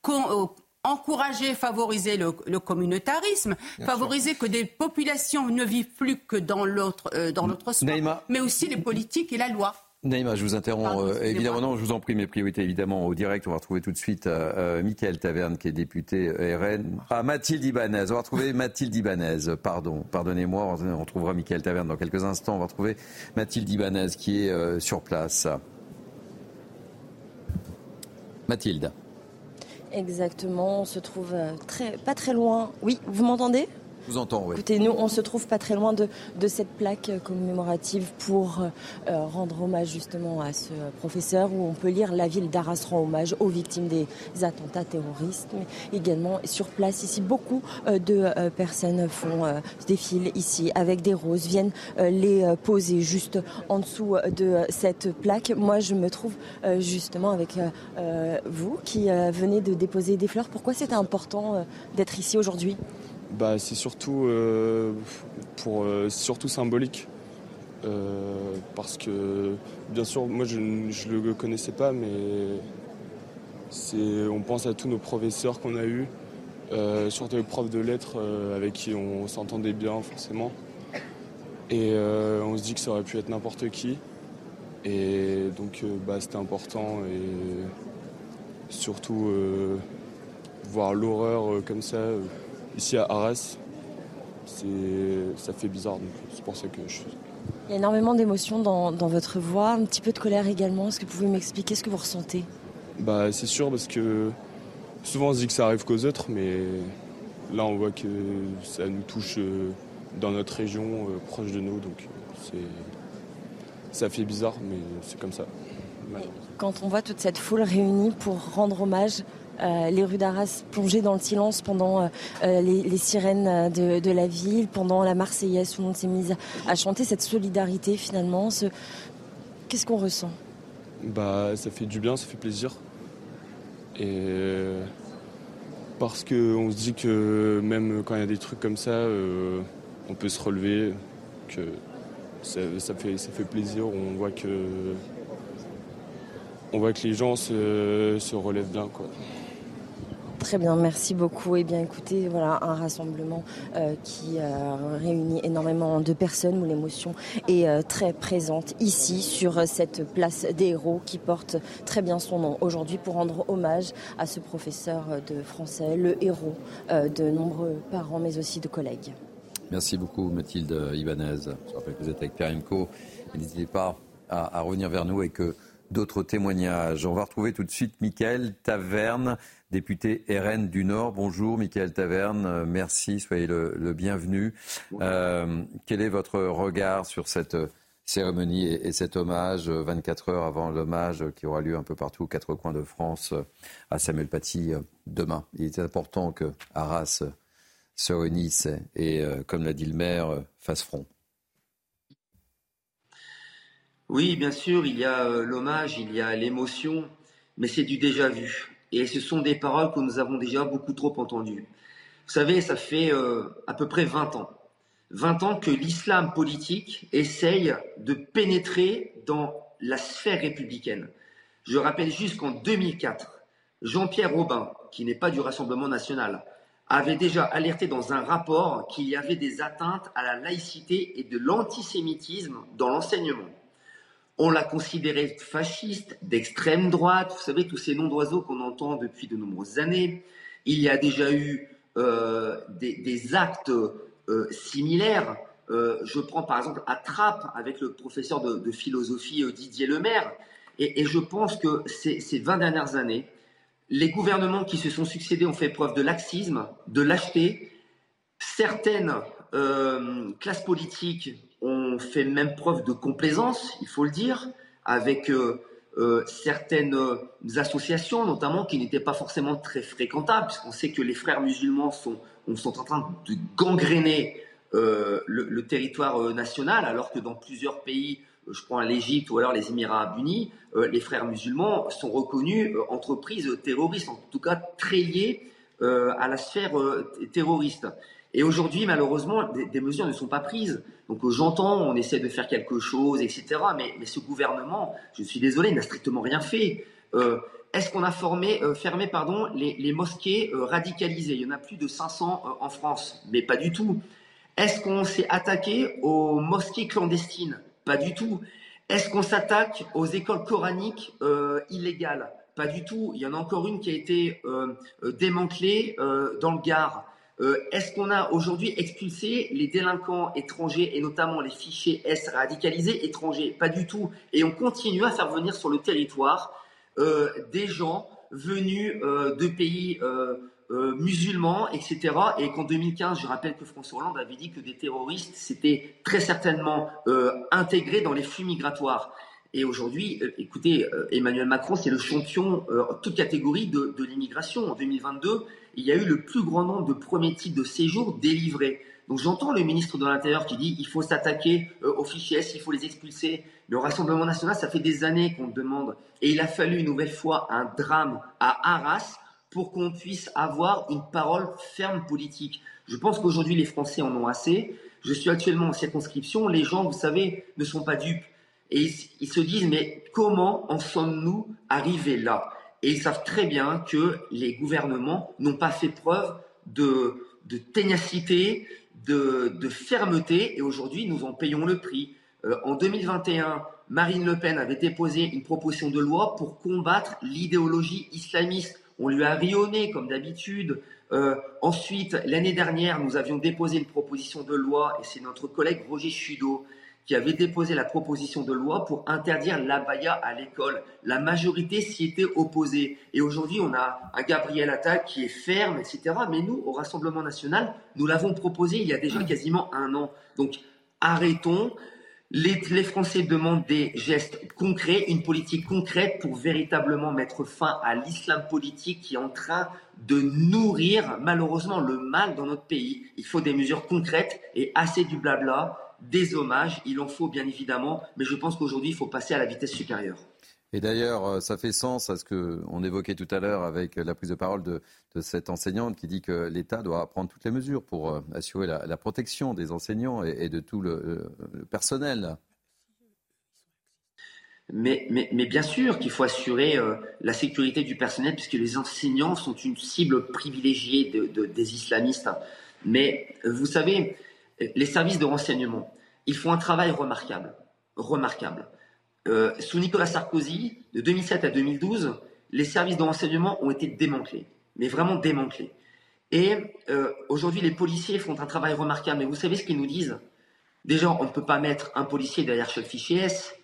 euh, encouragé, favorisé le, communautarisme, favorisé que des populations ne vivent plus que dans l'autre euh, dans mais aussi les politiques et la loi. Naïma, je vous interromps. Euh, évidemment, non, je vous en prie, mes priorités, évidemment, au direct. On va retrouver tout de suite euh, euh Michael Taverne, qui est député euh, RN. Ah, Mathilde Ibanez. On va retrouver (laughs) Mathilde Ibanez. Pardon, pardonnez-moi. On retrouvera Michael Taverne dans quelques instants. On va retrouver Mathilde Ibanez, qui est sur place. Mathilde. Exactement. On se trouve très, pas très loin. Oui, vous m'entendez? Écoutez, nous, on se trouve pas très loin de, cette plaque commémorative pour euh, rendre hommage justement à ce professeur, où on peut lire La ville d'Arras rend hommage aux victimes des attentats terroristes. Mais également, sur place, ici, beaucoup euh, de euh, personnes font euh, défilent ici avec des roses, viennent euh, les euh, poser juste en dessous de cette plaque. Moi, je me trouve euh, justement avec euh, euh, vous qui euh, venez de déposer des fleurs. Pourquoi c'était important euh, d'être ici aujourd'hui? Bah, c'est surtout, euh, pour, euh, surtout symbolique. Euh, parce que, bien sûr, moi je ne le connaissais pas, mais c'est, on pense à tous nos professeurs qu'on a eus, surtout les profs de lettres avec qui on s'entendait bien forcément. Et on se dit que ça aurait pu être n'importe qui. Et donc bah, c'était important et surtout voir l'horreur comme ça ici à Arras, ça fait bizarre. Donc c'est pour ça que je, Il y a énormément d'émotions dans, dans votre voix, un petit peu de colère également. Est-ce que vous pouvez m'expliquer ce que vous ressentez? Bah, c'est sûr parce que souvent on se dit que ça arrive qu'aux autres, mais là on voit que ça nous touche euh, dans notre région, euh, proche de nous, donc euh, ça fait bizarre, mais c'est comme ça. Quand on voit toute cette foule réunie pour rendre hommage, euh, les rues d'Arras plongées dans le silence pendant euh, euh, les, sirènes de, la ville, pendant la Marseillaise, tout le monde s'est mis à, chanter cette solidarité finalement. Ce... Qu'est-ce qu'on ressent? Bah, ça fait du bien, ça fait plaisir. Et parce qu'on se dit que même quand il y a des trucs comme ça, on peut se relever, que ça, ça fait, ça fait plaisir. On voit que, on voit que les gens se, se relèvent bien. Quoi. Très bien, merci beaucoup. Eh bien, écoutez, voilà un rassemblement euh, qui euh, réunit énormément de personnes où l'émotion est euh, très présente ici sur cette place des héros qui porte très bien son nom aujourd'hui pour rendre hommage à ce professeur de français, le héros de nombreux parents mais aussi de collègues. Merci beaucoup Mathilde Ibanez. Je rappelle que vous êtes avec Pierre. N'hésitez pas à, à revenir vers nous avec euh, d'autres témoignages. On va retrouver tout de suite Michael Taverne, député RN du Nord. Bonjour Michael Taverne, Euh, merci, soyez le, le bienvenu. Euh, quel est votre regard sur cette euh, cérémonie et, et cet hommage euh, 24 heures avant l'hommage qui aura lieu un peu partout aux quatre coins de France à Samuel Paty demain? Il est important que Arras se réunissent et, comme l'a dit le maire, fassent front. Oui, bien sûr, il y a euh, l'hommage, il y a l'émotion, mais c'est du déjà vu. Et ce sont des paroles que nous avons déjà beaucoup trop entendues. Vous savez, ça fait euh, à peu près 20 ans. 20 ans que l'islam politique essaye de pénétrer dans la sphère républicaine. Je rappelle juste qu'en 2004, Jean-Pierre Robin, qui n'est pas du Rassemblement national, avait déjà alerté dans un rapport qu'il y avait des atteintes à la laïcité et de l'antisémitisme dans l'enseignement. On l'a considéré fasciste, d'extrême droite, vous savez, tous ces noms d'oiseaux qu'on entend depuis de nombreuses années. Il y a déjà eu euh, des, actes euh, similaires. Euh, je prends par exemple à Trappes avec le professeur de, philosophie Didier Lemaire. Et, je pense que ces, ces 20 dernières années, les gouvernements qui se sont succédés ont fait preuve de laxisme, de lâcheté. Certaines classes politiques fait même preuve de complaisance, il faut le dire, avec euh, euh, certaines euh, associations, notamment qui n'étaient pas forcément très fréquentables, puisqu'on sait que les frères musulmans sont, on- sont en train de gangréner le, territoire national, alors que dans plusieurs pays, je prends l'Égypte ou alors les Émirats unis, les frères musulmans sont reconnus entreprises terroristes, en tout cas très liées à la sphère terroriste. Et aujourd'hui, malheureusement, des, mesures ne sont pas prises. Donc euh, j'entends, on essaie de faire quelque chose, etc. Mais, mais ce gouvernement, je suis désolé, n'a strictement rien fait. Euh, Est-ce qu'on a euh, fermé pardon, les, les mosquées radicalisées? Il y en a plus de 500 euh, en France, mais pas du tout. Est-ce qu'on s'est attaqué aux mosquées clandestines? Pas du tout. Est-ce qu'on s'attaque aux écoles coraniques illégales? Pas du tout. Il y en a encore une qui a été démantelée dans le Gard. Euh, Est-ce qu'on a aujourd'hui expulsé les délinquants étrangers et notamment les fichiers S radicalisés étrangers? Pas du tout. Et on continue à faire venir sur le territoire euh, des gens venus euh, de pays musulmans, etc. Et qu'en 2015, je rappelle que François Hollande avait dit que des terroristes s'étaient très certainement intégrés dans les flux migratoires. Et aujourd'hui, euh, écoutez, euh, Emmanuel Macron, c'est le champion euh, toute catégorie de, l'immigration. En 2022, il y a eu le plus grand nombre de premiers titres de séjour délivrés. Donc j'entends le ministre de l'Intérieur qui dit il faut s'attaquer euh, aux fichiers il faut les expulser. Mais au Rassemblement national, ça fait des années qu'on le demande. Et il a fallu une nouvelle fois un drame à Arras pour qu'on puisse avoir une parole ferme politique. Je pense qu'aujourd'hui, les Français en ont assez. Je suis actuellement en circonscription. Les gens, vous savez, ne sont pas dupes. Et ils, se disent, mais comment en sommes-nous arrivés là? Et ils savent très bien que les gouvernements n'ont pas fait preuve de, ténacité, de, fermeté. Et aujourd'hui, nous en payons le prix. Euh, en 2021, Marine Le Pen avait déposé une proposition de loi pour combattre l'idéologie islamiste. On lui a rionné comme d'habitude. Euh, ensuite, l'année dernière, nous avions déposé une proposition de loi, et c'est notre collègue Roger Chudeau qui avait déposé la proposition de loi pour interdire l'abaya à l'école. La majorité s'y était opposée. Et aujourd'hui, on a un Gabriel Attal qui est ferme, etc. Mais nous, au Rassemblement national, nous l'avons proposé il y a déjà quasiment un an. Donc, arrêtons. Les, les, Français demandent des gestes concrets, une politique concrète pour véritablement mettre fin à l'islam politique qui est en train de nourrir malheureusement le mal dans notre pays. Il faut des mesures concrètes et assez du blabla, des hommages, il en faut bien évidemment, mais je pense qu'aujourd'hui il faut passer à la vitesse supérieure. Et d'ailleurs, euh, ça fait sens à ce qu'on évoquait tout à l'heure avec la prise de parole de, de cette enseignante qui dit que l'État doit prendre toutes les mesures pour euh, assurer la, la protection des enseignants et, et de tout le, le personnel. Mais, mais, mais, bien sûr qu'il faut assurer euh, la sécurité du personnel puisque les enseignants sont une cible privilégiée de, de, des islamistes. Mais vous savez, les services de renseignement, ils font un travail remarquable. Remarquable. Euh, sous Nicolas Sarkozy, de 2007 à 2012, les services de renseignement ont été démantelés, mais vraiment démantelés. Et euh, aujourd'hui, les policiers font un travail remarquable. Mais vous savez ce qu'ils nous disent? Déjà, on ne peut pas mettre un policier derrière chaque fichier S.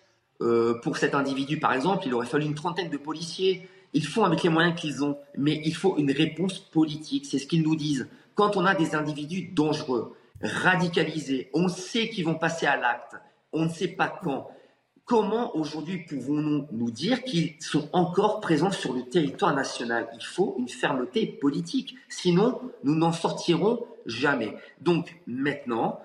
Euh, pour cet individu, par exemple, il aurait fallu une trentaine de policiers. Ils font avec les moyens qu'ils ont, mais il faut une réponse politique. C'est ce qu'ils nous disent. Quand on a des individus dangereux, radicalisés, on sait qu'ils vont passer à l'acte, on ne sait pas quand. Comment aujourd'hui pouvons-nous nous dire qu'ils sont encore présents sur le territoire national? Il faut une fermeté politique, sinon nous n'en sortirons jamais. Donc maintenant,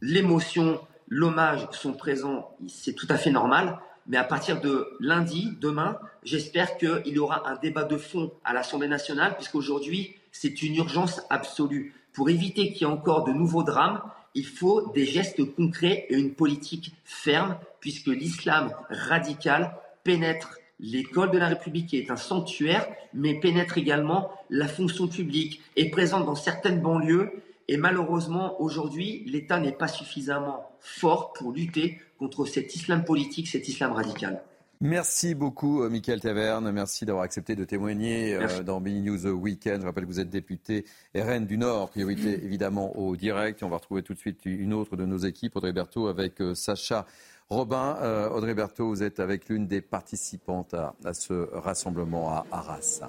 l'émotion, l'hommage sont présents, c'est tout à fait normal. Mais à partir de lundi, demain, j'espère qu'il y aura un débat de fond à l'Assemblée nationale, puisqu'aujourd'hui, c'est une urgence absolue. Pour éviter qu'il y ait encore de nouveaux drames, il faut des gestes concrets et une politique ferme, puisque l'islam radical pénètre l'école de la République, qui est un sanctuaire, mais pénètre également la fonction publique, est présente dans certaines banlieues, et malheureusement, aujourd'hui, l'État n'est pas suffisamment fort pour lutter contre cet islam politique, cet islam radical. Merci beaucoup, euh, Michael Taverne. Merci d'avoir accepté de témoigner euh, dans Mini News Weekend. Je rappelle que vous êtes député RN du Nord, priorité évidemment au direct. Et on va retrouver tout de suite une autre de nos équipes, Audrey Berthaud, avec euh, Sacha Robin. Euh, Audrey Berthaud, vous êtes avec l'une des participantes à, à ce rassemblement à Arras.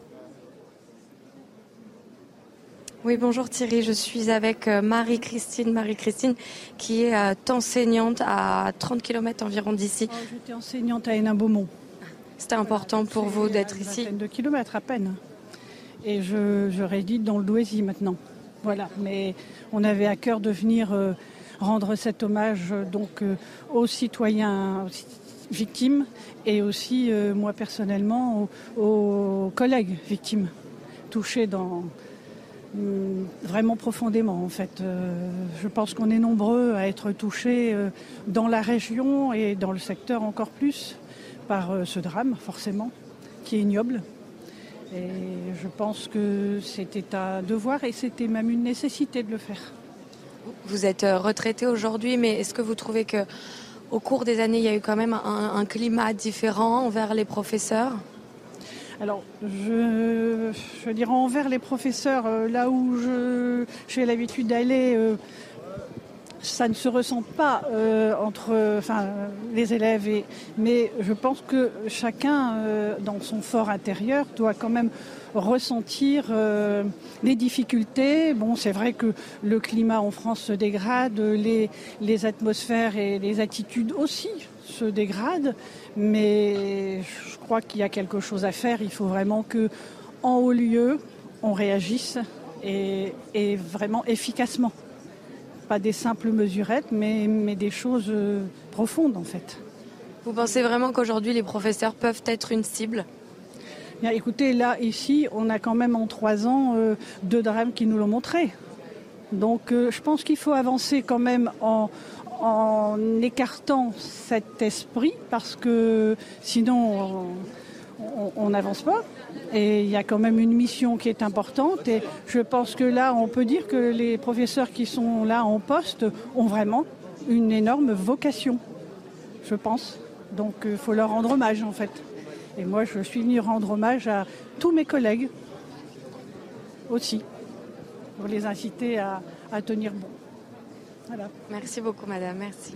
Oui, bonjour Thierry, je suis avec euh, Marie-Christine. Marie-Christine qui est euh, enseignante à 30 km environ d'ici. Oh, J'étais enseignante à Hénin-Beaumont. C'était important pour vous d'être ici de kilomètres à peine. Et je, je réside dans le Douaisis maintenant. Voilà, mais on avait à cœur de venir euh, rendre cet hommage euh, donc euh, aux citoyens victimes et aussi, moi personnellement, aux, aux collègues victimes touchés dans, vraiment profondément en fait. Euh, je pense qu'on est nombreux à être touchés euh, dans la région et dans le secteur encore plus par euh, ce drame forcément qui est ignoble. Et je pense que c'était un devoir et c'était même une nécessité de le faire. Vous êtes retraité aujourd'hui, mais est-ce que vous trouvez que au cours des années, il y a eu quand même un, un climat différent envers les professeurs? Alors, je, je dirais envers les professeurs, euh, là où j'ai l'habitude d'aller, euh, ça ne se ressent pas euh, entre enfin, les élèves, et, mais je pense que chacun, dans son fort intérieur, doit quand même ressentir les difficultés. Bon, c'est vrai que le climat en France se dégrade, les, les atmosphères et les attitudes aussi se dégradent, mais je crois qu'il y a quelque chose à faire. Il faut vraiment que, en haut lieu, on réagisse et, et vraiment efficacement. Pas des simples mesurettes, mais, mais des choses euh, profondes en fait. Vous pensez vraiment qu'aujourd'hui les professeurs peuvent être une cible? Bien, écoutez, là, ici, on a quand même en trois ans euh, deux drames qui nous l'ont montré. Donc euh, je pense qu'il faut avancer quand même en, en écartant cet esprit parce que sinon on n'avance pas. Et il y a quand même une mission qui est importante. Et je pense que là, on peut dire que les professeurs qui sont là en poste ont vraiment une énorme vocation, je pense. Donc il faut leur rendre hommage en fait. Et moi, je suis venue rendre hommage à tous mes collègues aussi, pour les inciter à, à tenir bon. Merci beaucoup, madame. Merci.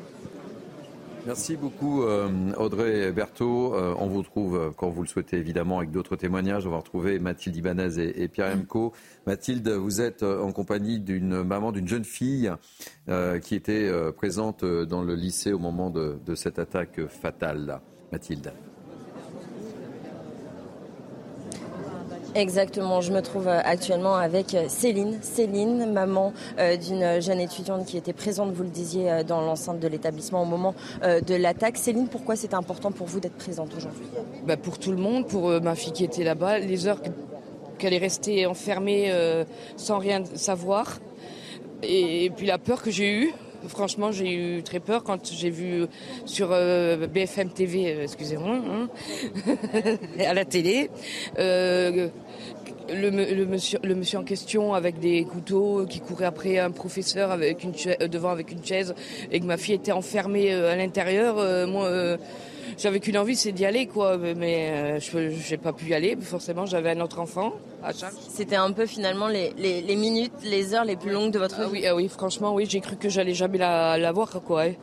Merci beaucoup euh, Audrey Berthaud. Euh, on vous retrouve euh, quand vous le souhaitez évidemment avec d'autres témoignages. On va retrouver Mathilde Ibanez et, Pierre Emco. Mathilde, vous êtes en compagnie d'une maman d'une jeune fille qui était présente dans le lycée au moment de cette attaque fatale. Mathilde. Exactement, je me trouve euh, actuellement avec euh, Céline. Céline, maman euh, d'une jeune étudiante qui était présente, vous le disiez, dans l'enceinte de l'établissement au moment de l'attaque. Céline, pourquoi c'est important pour vous d'être présente aujourd'hui? Bah Pour tout le monde, pour ma fille qui était là-bas, les heures que- qu'elle est restée enfermée sans rien savoir. Et puis la peur que j'ai eue. Franchement, j'ai eu très peur quand j'ai vu sur euh, BFM TV, euh, excusez-moi, hein, (laughs) à la télé, euh, le, monsieur, en question avec des couteaux qui courait après un professeur avec une devant avec une chaise et que ma fille était enfermée à l'intérieur. J'avais qu'une envie, c'est d'y aller, quoi. Mais euh, je n'ai pas pu y aller. Forcément, j'avais un autre enfant à charge. C'était un peu finalement les, les- les minutes, les heures les plus longues de votre Ah vie. oui, ah oui, franchement, oui, j'ai cru que j'allais jamais la, la voir, quoi. ouais.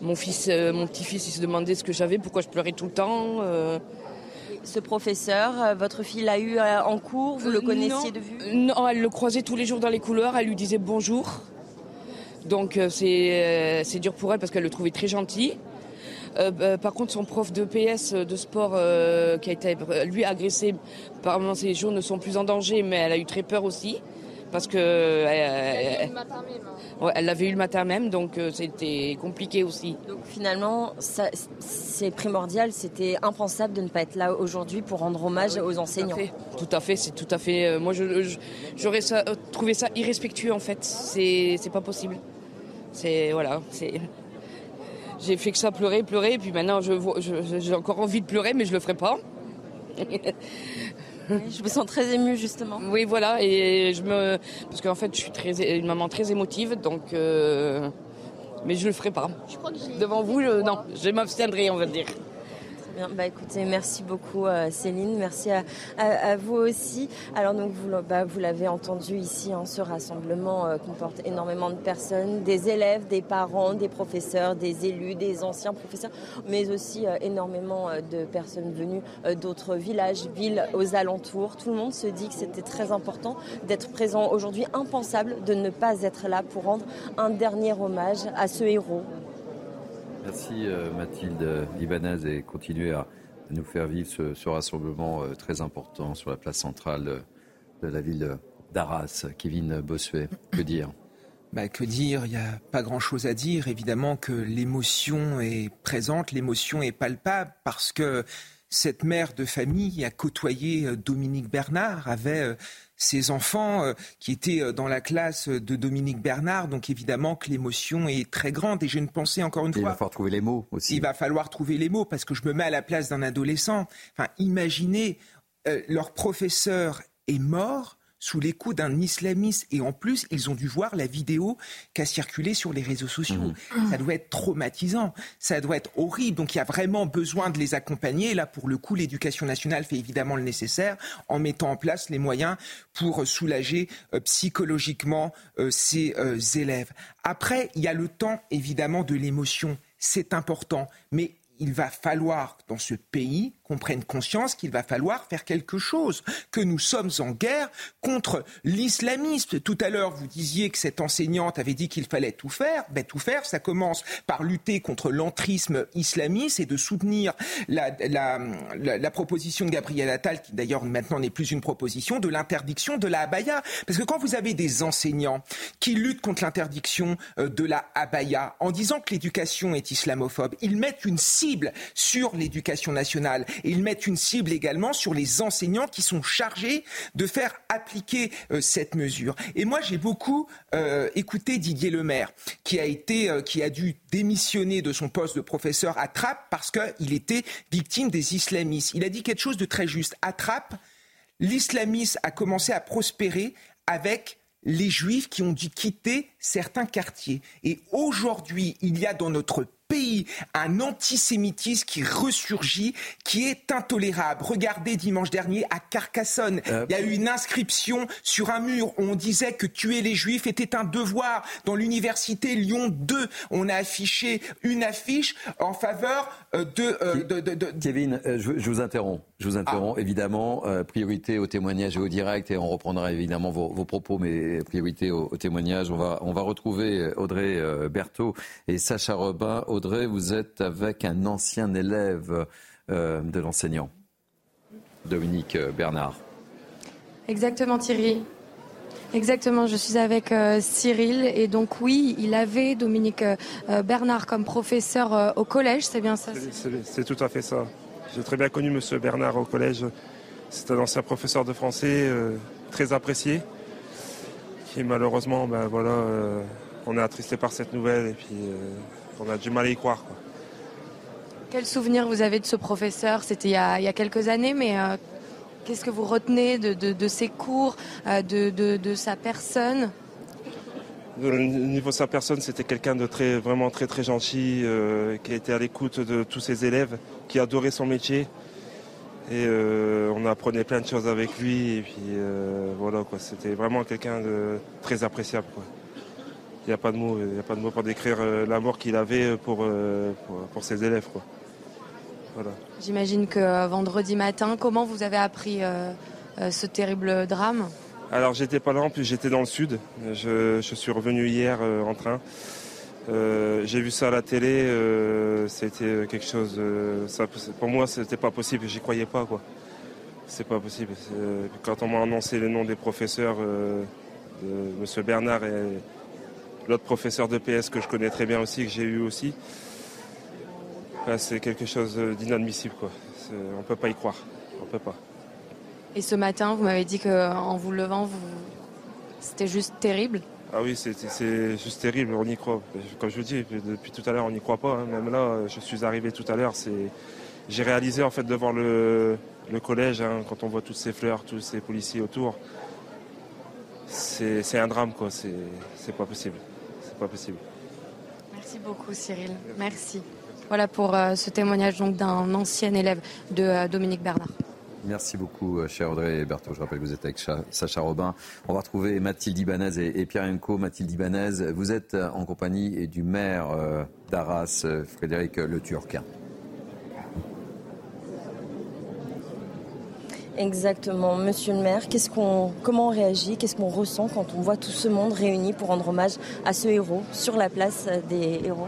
Mon fils, euh, mon petit-fils, il se demandait ce que j'avais, pourquoi je pleurais tout le temps. euh. Ce professeur, euh, votre fille l'a eu en cours, vous le connaissiez non, de vue? Non, elle le croisait tous les jours dans les couloirs, elle lui disait bonjour. Donc c'est c'est dur pour elle parce qu'elle le trouvait très gentil. Euh, euh, par contre, son prof de PS euh, de sport euh, qui a été lui agressé, apparemment ses jours ne sont plus en danger, mais elle a eu très peur aussi parce que euh, elle, ouais, elle l'avait eu le matin même, donc euh, c'était compliqué aussi. Donc finalement, ça- c'est primordial, c'était impensable de ne pas être là aujourd'hui pour rendre hommage aux enseignants. Tout à fait, c'est tout à fait. euh, moi, je- je- j'aurais ça- euh, trouvé ça irrespectueux en fait. C'est c'est pas possible. C'est voilà, c'est. J'ai fait que ça pleurer, pleurer, et puis maintenant je je- je- j'ai encore envie de pleurer, mais je le ferai pas. je me sens très émue justement. Oui, voilà, et je me parce qu'en fait je suis très une maman très émotive, donc euh, mais je le ferai pas. Devant vous, je- non, je m'abstiendrai, on va dire. Bien, bah écoutez, merci beaucoup euh, Céline, merci à, vous aussi. Alors donc vous, bah, vous l'avez entendu ici, hein, ce rassemblement euh, comporte énormément de personnes, des élèves, des parents, des professeurs, des élus, des anciens professeurs, mais aussi euh, énormément de personnes venues d'autres villages, villes aux alentours. Tout le monde se dit que c'était très important d'être présent aujourd'hui, impensable de ne pas être là pour rendre un dernier hommage à ce héros. Merci euh, Mathilde Ibanez et continuez à, nous faire vivre ce, ce rassemblement euh, très important sur la place centrale euh, de la ville d'Arras. Kevin Bossuet, que dire? Bah, que dire? Il n'y a pas grand-chose à dire. Évidemment que l'émotion est présente, l'émotion est palpable parce que cette mère de famille a côtoyé euh, Dominique Bernard, avait euh, ses enfants euh, qui étaient dans la classe de Dominique Bernard. Donc évidemment que l'émotion est très grande. Et j'ai une pensée encore une Il fois. va falloir trouver les mots aussi. Il va falloir trouver les mots parce que je me mets à la place d'un adolescent. Enfin, imaginez, euh, leur professeur est mort sous les coups d'un islamiste. Et en plus, ils ont dû voir la vidéo qui a circulé sur les réseaux sociaux. Mmh. Ça doit être traumatisant, ça doit être horrible. Donc il y a vraiment besoin de les accompagner. Et là, pour le coup, l'éducation nationale fait évidemment le nécessaire en mettant en place les moyens pour soulager euh, psychologiquement euh, ces euh, élèves. Après, il y a le temps évidemment de l'émotion. C'est important, mais il va falloir dans ce pays qu'on prenne conscience qu'il va falloir faire quelque chose, que nous sommes en guerre contre l'islamisme. Tout à l'heure, vous disiez que cette enseignante avait dit qu'il fallait tout faire. Ben, tout faire, ça commence par lutter contre l'entrisme islamiste et de soutenir la, la, proposition de Gabriel Attal, qui d'ailleurs maintenant n'est plus une proposition, de l'interdiction de la abaya. Parce que quand vous avez des enseignants qui luttent contre l'interdiction euh, de la abaya en disant que l'éducation est islamophobe, ils mettent une cible sur l'éducation nationale ils mettent une cible également sur les enseignants qui sont chargés de faire appliquer euh, cette mesure. Et moi, j'ai beaucoup euh, écouté Didier Lemaire, qui a été, euh, qui a dû démissionner de son poste de professeur à Trappes parce qu'il était victime des islamistes. Il a dit quelque chose de très juste. À Trappes, l'islamisme a commencé à prospérer avec les juifs qui ont dû quitter certains quartiers. Et aujourd'hui, il y a dans notre pays un antisémitisme qui ressurgit, qui est intolérable. Regardez dimanche dernier à Carcassonne, il y a eu une inscription sur un mur où on disait que tuer les juifs était un devoir. Dans l'université Lyon 2, on a affiché une affiche en faveur euh, de... euh, de- de- de- Kevin, euh, je, je vous interromps. Je vous interromps, évidemment. euh, priorité au témoignage et au direct, et on reprendra évidemment vos, vos propos, mais priorité au, au témoignage. On va, on va retrouver euh, Audrey euh, Berthaud et Sacha Robin. Audrey, vous êtes avec un ancien élève euh, de l'enseignant, Dominique Bernard. Exactement Thierry. Exactement, je suis avec euh, Cyril et donc oui, il avait Dominique euh, Bernard comme professeur euh, au collège, c'est bien ça c'est tout à fait ça. J'ai très bien connu M. Bernard au collège. C'est un ancien professeur de français euh, très apprécié, qui malheureusement, ben voilà, euh, on est attristé par cette nouvelle et puis euh, on a du mal à y croire. quoi. Quel souvenir vous avez de ce professeur? C'était il, y a- il y a quelques années, mais qu'est-ce que vous retenez de, de- de ses cours, de, de- de sa personne? Au niveau de sa personne, c'était quelqu'un de très, vraiment très très gentil, euh, qui a été à l'écoute de tous ses élèves, qui adorait son métier. Et euh, on apprenait plein de choses avec lui. Et puis euh, voilà, quoi. C'était vraiment quelqu'un de très appréciable. quoi. Il n'y a pas de mots, il y a pas de mots pour décrire euh, l'amour qu'il avait pour, pour, pour ses élèves. Quoi. Voilà. J'imagine que vendredi matin, comment vous avez appris ce terrible drame? Alors j'étais pas là, en plus j'étais dans le sud. Je, je suis revenu hier en train. Euh, j'ai vu ça à la télé, euh, c'était quelque chose. euh, pour moi, c'était pas possible. J'y croyais pas, quoi. C'est pas possible. Quand on m'a annoncé les noms des professeurs, Monsieur Bernard et l'autre professeur de PS que je connais très bien aussi, que j'ai eu aussi, c'est quelque chose d'inadmissible, quoi. On peut pas y croire. On peut pas. Et ce matin, vous m'avez dit qu'en vous levant, c'était juste terrible? Ah oui, c'est- juste terrible, on y croit. Comme je vous dis, depuis tout à l'heure, on n'y croit pas. hein. Même là, je suis arrivé tout à l'heure, c'est... j'ai réalisé en fait devant le, le collège, hein, quand on voit toutes ces fleurs, tous ces policiers autour, c'est un drame, quoi. C'est pas possible. C'est pas possible. Merci beaucoup Cyril. Merci. Voilà pour euh, ce témoignage d'un ancien élève de euh, Dominique Bernard. Merci beaucoup, euh, cher Audrey Berthaud. Je rappelle que vous êtes avec Cha- Sacha Robin. On va retrouver Mathilde Ibanez et, et Pierre Enco. Mathilde Ibanez, vous êtes euh, en compagnie du maire euh, d'Arras, Frédéric Le Turquin. Exactement, Monsieur le maire. Qu'est-ce qu'on, comment on réagit, qu'est-ce qu'on ressent quand on voit tout ce monde réuni pour rendre hommage à ce héros sur la place des héros?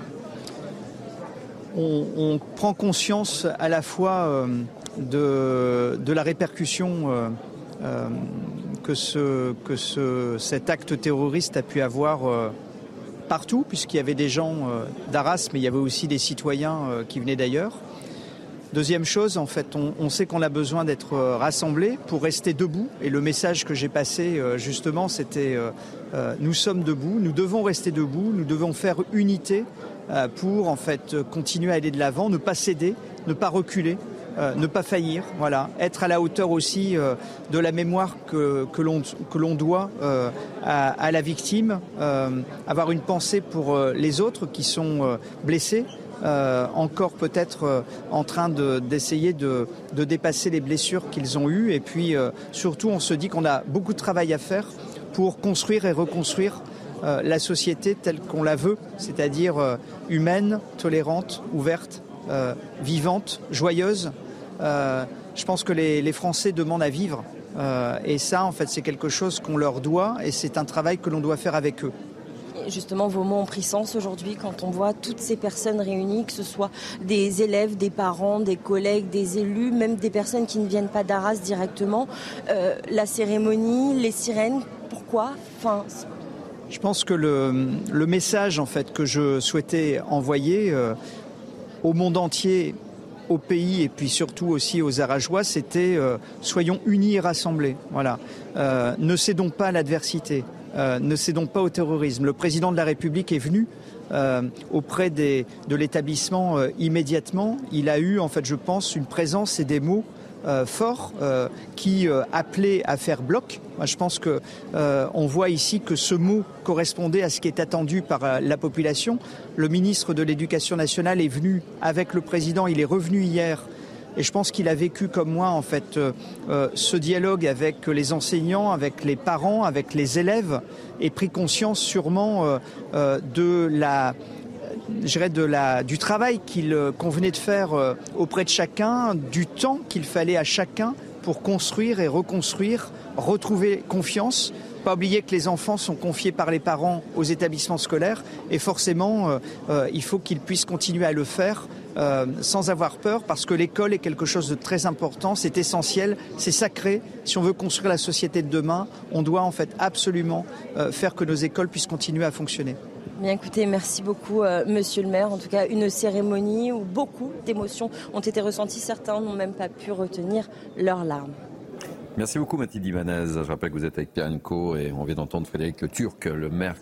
On, on prend conscience à la fois euh, de, la répercussion euh, euh, que, ce, que ce, cet acte terroriste a pu avoir euh, partout, puisqu'il y avait des gens d'Arras, mais il y avait aussi des citoyens qui venaient d'ailleurs. Deuxième chose, en fait, on, on sait qu'on a besoin d'être rassemblés pour rester debout. Et le message que j'ai passé, justement, c'était nous sommes debout, nous devons rester debout, nous devons faire unité pour, en fait, continuer à aller de l'avant, ne pas céder, ne pas reculer euh, ne pas faillir, voilà, être à la hauteur aussi euh, de la mémoire que, que l'on doit euh, à, à la victime, euh, avoir une pensée pour euh, les autres qui sont euh, blessés. encore peut-être en train de- d'essayer de, de dépasser les blessures qu'ils ont eues. Et puis surtout, on se dit qu'on a beaucoup de travail à faire pour construire et reconstruire la société telle qu'on la veut, c'est-à-dire humaine, tolérante, ouverte, vivante, joyeuse. Euh, je pense que les, les Français demandent à vivre. Euh, et ça, en fait, c'est quelque chose qu'on leur doit et c'est un travail que l'on doit faire avec eux. Justement, vos mots ont pris sens aujourd'hui quand on voit toutes ces personnes réunies, que ce soit des élèves, des parents, des collègues, des élus, même des personnes qui ne viennent pas d'Arras directement. Euh, la cérémonie, les sirènes, pourquoi? Enfin, Je pense que le, le message en fait que je souhaitais envoyer euh, au monde entier, au pays et puis surtout aussi aux Arageois, c'était euh, soyons unis et rassemblés. Voilà, Euh, ne cédons pas à l'adversité, euh, ne cédons pas au terrorisme. Le président de la République est venu. auprès des, de l'établissement immédiatement, il a eu en fait, je pense, une présence et des mots euh, forts euh, qui euh, appelaient à faire bloc. Je pense que on voit ici que ce mot correspondait à ce qui est attendu par la population. Le ministre de l'Éducation nationale est venu avec le président. Il est revenu hier. Et je pense qu'il a vécu comme moi en fait ce dialogue avec les enseignants, avec les parents, avec les élèves, et pris conscience sûrement de la de la, du travail qu'il euh, convenait de faire euh, auprès de chacun, du temps qu'il fallait à chacun pour construire et reconstruire, retrouver confiance. Pas oublier que les enfants sont confiés par les parents aux établissements scolaires et forcément, euh, il faut qu'ils puissent continuer à le faire sans avoir peur parce que l'école est quelque chose de très important, c'est essentiel, c'est sacré. Si on veut construire la société de demain, on doit en fait absolument faire que nos écoles puissent continuer à fonctionner. Bien écoutez, merci beaucoup euh, Monsieur le maire. En tout cas, une cérémonie où beaucoup d'émotions ont été ressenties. Certains n'ont même pas pu retenir leurs larmes. Merci beaucoup Mathilde Ibanez. Je rappelle que vous êtes avec Pierre Nico et on vient d'entendre Frédéric Turc, le maire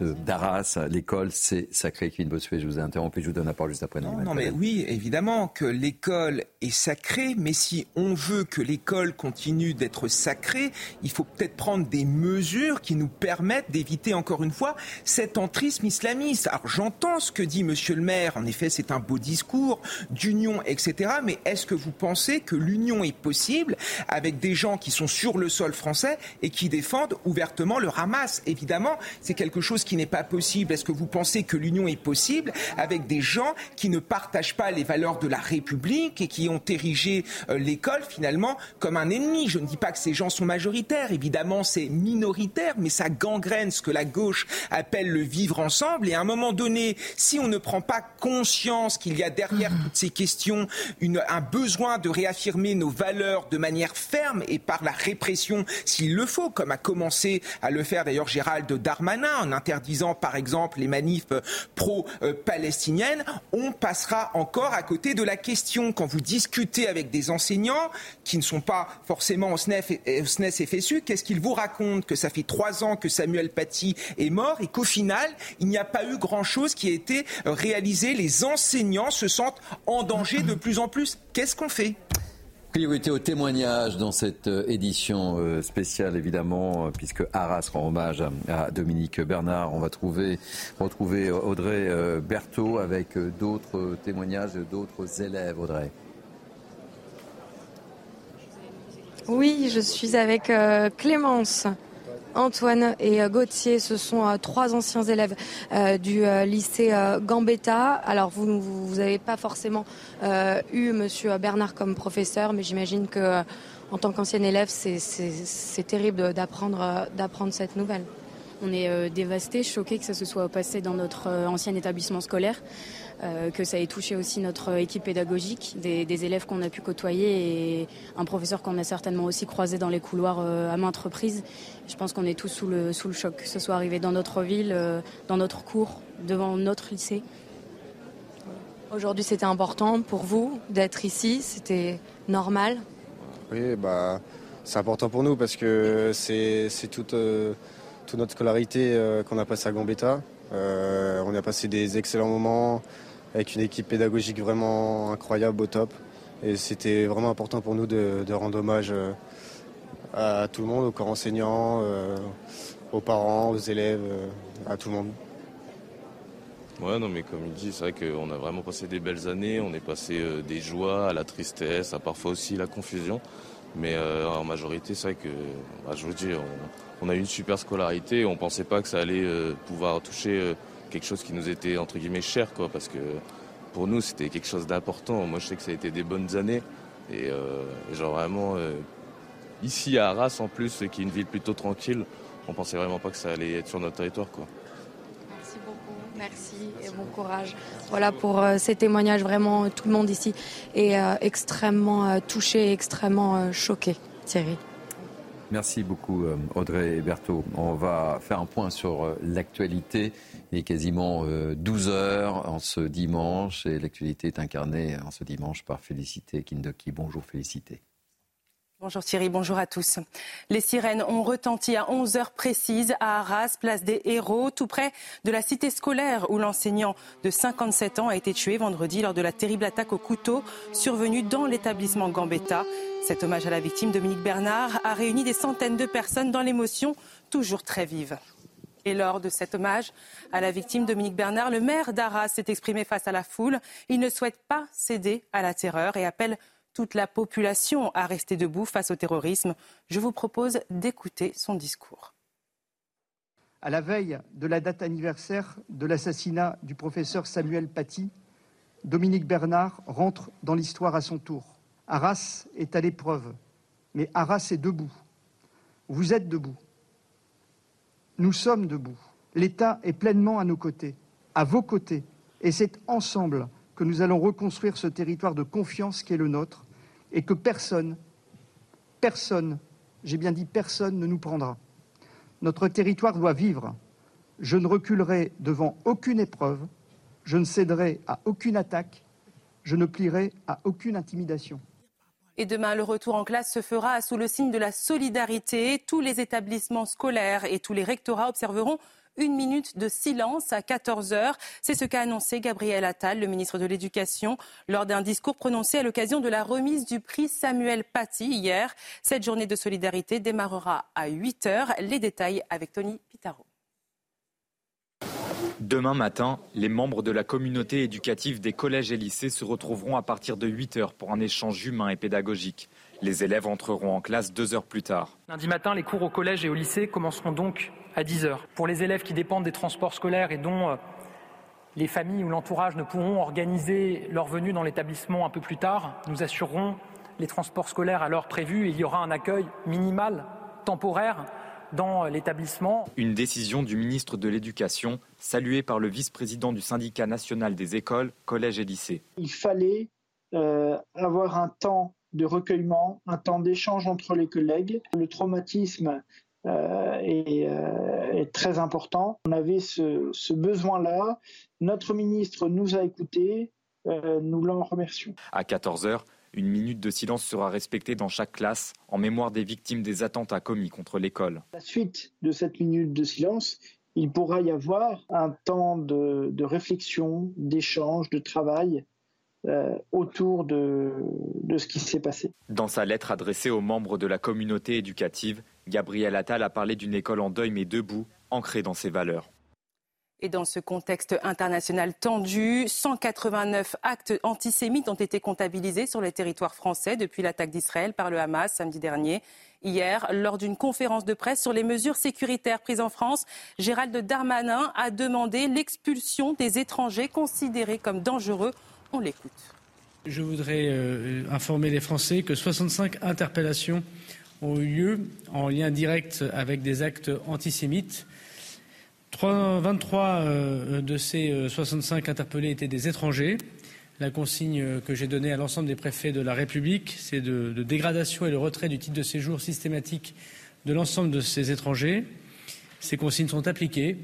d'Arras. L'école, c'est sacré. Kevin Bossuet, je vous ai interrompu. Je vous donne la parole juste après. Non, non, mais oui, évidemment que l'école est sacrée, mais si on veut que l'école continue d'être sacrée, il faut peut-être prendre des mesures qui nous permettent d'éviter encore une fois cet entrisme islamiste. Alors j'entends ce que dit Monsieur le maire, en effet c'est un beau discours d'union, etc. Mais est-ce que vous pensez que l'union est possible avec des gens qui sont sur le sol français et qui défendent ouvertement le Hamas? Évidemment, c'est quelque chose qui n'est pas possible. Est-ce que vous pensez que l'union est possible avec des gens qui ne partagent pas les valeurs de la République et qui ont érigé euh, l'école finalement comme un ennemi? Je ne dis pas que ces gens sont majoritaires, évidemment c'est minoritaire, mais ça gangrène ce que la gauche appelle le vivre ensemble. Et à un moment donné, si on ne prend pas conscience qu'il y a derrière toutes ces questions une- un besoin de réaffirmer nos valeurs de manière ferme et par la répression s'il le faut, comme a commencé à le faire d'ailleurs Gérald Darmanin en interdisant par exemple les manifs euh, pro-palestiniennes, on passera encore à côté de la question. Quand vous discutez avec des enseignants qui ne sont pas forcément au au SNES FSU, qu'est-ce qu'ils vous racontent? Que ça fait trois ans que Samuel Paty est mort et qu'au final, il n'y a pas eu grand-chose qui a été euh, réalisé. Les enseignants se sentent en danger de plus en plus. Qu'est-ce qu'on fait? Priorité au témoignage dans cette euh, édition euh, spéciale, évidemment, euh, puisque Arras rend hommage à, Dominique Bernard. On va trouver, retrouver Audrey Berthaud avec d'autres témoignages d'autres élèves, Audrey. Oui, je suis avec Clémence. Antoine et euh, Gauthier, ce sont euh, trois anciens élèves euh, du lycée Gambetta. Alors vous n'avez pas forcément eu Monsieur Bernard comme professeur, mais j'imagine que en tant qu'ancien élève, c'est- terrible d'apprendre cette nouvelle. On est dévasté, choqué que ça se soit passé dans notre ancien établissement scolaire, euh, que ça ait touché aussi notre équipe pédagogique, des, des élèves qu'on a pu côtoyer et un professeur qu'on a certainement aussi croisé dans les couloirs euh, à maintes reprises. Je pense qu'on est tous sous le, sous le choc, que ce soit arrivé dans notre ville, euh, dans notre cours, devant notre lycée. Aujourd'hui, c'était important pour vous d'être ici. C'était normal? Oui, bah, c'est important pour nous parce que c'est c'est toute, euh, toute notre scolarité euh, qu'on a passée à Gambetta. Euh, on a passé des excellents moments avec une équipe pédagogique vraiment incroyable, au top. Et c'était vraiment important pour nous de, rendre hommage euh, à tout le monde, aux corps enseignants, euh, aux parents, aux élèves, euh, à tout le monde. Ouais, non, mais comme il dit, c'est vrai qu'on a vraiment passé des belles années. On est passé des joies à la tristesse, à parfois aussi la confusion. Mais en majorité, c'est vrai que, bah, je vous dis, on, a eu une super scolarité. On ne pensait pas que ça allait pouvoir toucher quelque chose qui nous était entre guillemets cher, quoi, parce que pour nous, c'était quelque chose d'important. Moi, je sais que ça a été des bonnes années. Et euh, genre vraiment, euh, ici à Arras, en plus, qui est une ville plutôt tranquille, on pensait vraiment pas que ça allait être sur notre territoire. Quoi. Merci beaucoup, merci et bon courage. Voilà pour euh, ces témoignages, vraiment tout le monde ici est extrêmement touché, extrêmement choqué. Thierry. Merci beaucoup Audrey Berthaud. On va faire un point sur l'actualité. Il est quasiment 12 euh, heures en ce dimanche et l'actualité est incarnée en ce dimanche par Félicité Kindoki. Bonjour Félicité. Bonjour Thierry, bonjour à tous. Les sirènes ont retenti à 11 heures précises à Arras, place des Héros, tout près de la cité scolaire où l'enseignant de 57 ans a été tué vendredi lors de la terrible attaque au couteau survenue dans l'établissement Gambetta. Cet hommage à la victime, Dominique Bernard, a réuni des centaines de personnes dans l'émotion toujours très vive. Et lors de cet hommage à la victime Dominique Bernard, le maire d'Arras s'est exprimé face à la foule. Il ne souhaite pas céder à la terreur et appelle toute la population à rester debout face au terrorisme. Je vous propose d'écouter son discours. À la veille de la date anniversaire de l'assassinat du professeur Samuel Paty, Dominique Bernard rentre dans l'histoire à son tour. Arras est à l'épreuve, mais Arras est debout. Vous êtes debout. Nous sommes debout. L'État est pleinement à nos côtés, à vos côtés. Et c'est ensemble que nous allons reconstruire ce territoire de confiance qui est le nôtre et que personne, personne, j'ai bien dit personne, ne nous prendra. Notre territoire doit vivre. Je ne reculerai devant aucune épreuve, je ne céderai à aucune attaque, je ne plierai à aucune intimidation. Et demain, le retour en classe se fera sous le signe de la solidarité. Tous les établissements scolaires et tous les rectorats observeront une minute de silence à 14 heures. C'est ce qu'a annoncé Gabriel Attal, le ministre de l'Éducation, lors d'un discours prononcé à l'occasion de la remise du prix Samuel Paty hier. Cette journée de solidarité démarrera à 8 heures. Les détails avec Tony Pitaro. Demain matin, les membres de la communauté éducative des collèges et lycées se retrouveront à partir de 8 heures pour un échange humain et pédagogique. Les élèves entreront en classe deux heures plus tard. Lundi matin, les cours au collège et au lycée commenceront donc à 10 heures. Pour les élèves qui dépendent des transports scolaires et dont euh, les familles ou l'entourage ne pourront organiser leur venue dans l'établissement un peu plus tard, nous assurerons les transports scolaires à l'heure prévue. Il y aura un accueil minimal, temporaire, dans l'établissement. Une décision du ministre de l'Éducation, saluée par le vice-président du syndicat national des écoles, collèges et lycées. Il fallait euh, avoir un temps de recueillement, un temps d'échange entre les collègues. Le traumatisme euh, est, euh, est, très important. On avait ce, ce besoin-là. Notre ministre nous a écoutés. nous l'en remercions. À 14h, une minute de silence sera respectée dans chaque classe en mémoire des victimes des attentats commis contre l'école. À la suite de cette minute de silence, il pourra y avoir un temps de, réflexion, d'échange, de travail euh, autour de, de ce qui s'est passé. Dans sa lettre adressée aux membres de la communauté éducative, Gabriel Attal a parlé d'une école en deuil mais debout, ancrée dans ses valeurs. Et dans ce contexte international tendu, 189 actes antisémites ont été comptabilisés sur le territoire français depuis l'attaque d'Israël par le Hamas samedi dernier. Hier, lors d'une conférence de presse sur les mesures sécuritaires prises en France, Gérald Darmanin a demandé l'expulsion des étrangers considérés comme dangereux. On l'écoute. Je voudrais euh, informer les Français que 65 interpellations ont eu lieu en lien direct avec des actes antisémites 23 euh, de ces 65 euh, interpellés étaient des étrangers. La consigne que j'ai donnée à l'ensemble des préfets de la République, c'est de, dégradation et le retrait du titre de séjour systématique de l'ensemble de ces étrangers. Ces consignes sont appliquées.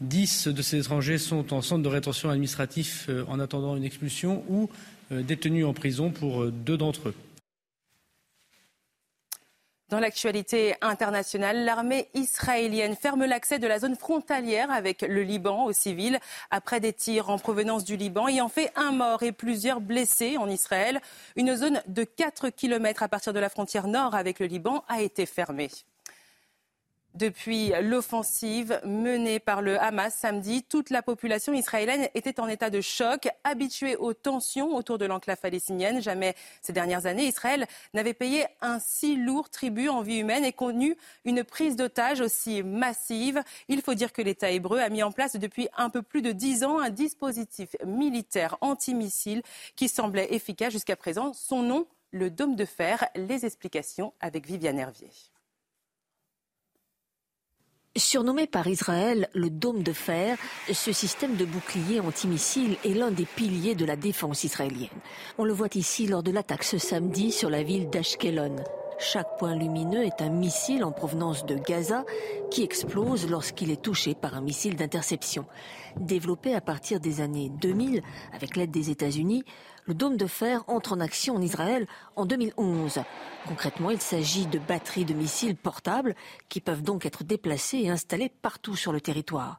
Dix de ces étrangers sont en centre de rétention administratif euh, en attendant une expulsion ou détenus en prison pour deux d'entre eux. Dans l'actualité internationale, l'armée israélienne ferme l'accès de la zone frontalière avec le Liban aux civils après des tirs en provenance du Liban ayant fait un mort et plusieurs blessés en Israël. Une zone de 4 km à partir de la frontière nord avec le Liban a été fermée. Depuis l'offensive menée par le Hamas samedi, toute la population israélienne était en état de choc, habituée aux tensions autour de l'enclave palestinienne. Jamais ces dernières années, Israël n'avait payé un si lourd tribut en vie humaine et connu une prise d'otages aussi massive. Il faut dire que l'État hébreu a mis en place depuis un peu plus de dix ans un dispositif militaire antimissile qui semblait efficace jusqu'à présent. Son nom, le dôme de fer. Les explications avec Viviane Hervier. Surnommé par Israël le dôme de fer, ce système de bouclier antimissile est l'un des piliers de la défense israélienne. On le voit ici lors de l'attaque ce samedi sur la ville d'Ashkelon. Chaque point lumineux est un missile en provenance de Gaza qui explose lorsqu'il est touché par un missile d'interception. Développé à partir des années 2000 avec l'aide des États-Unis, le dôme de fer entre en action en Israël en 2011. Concrètement, il s'agit de batteries de missiles portables qui peuvent donc être déplacées et installées partout sur le territoire.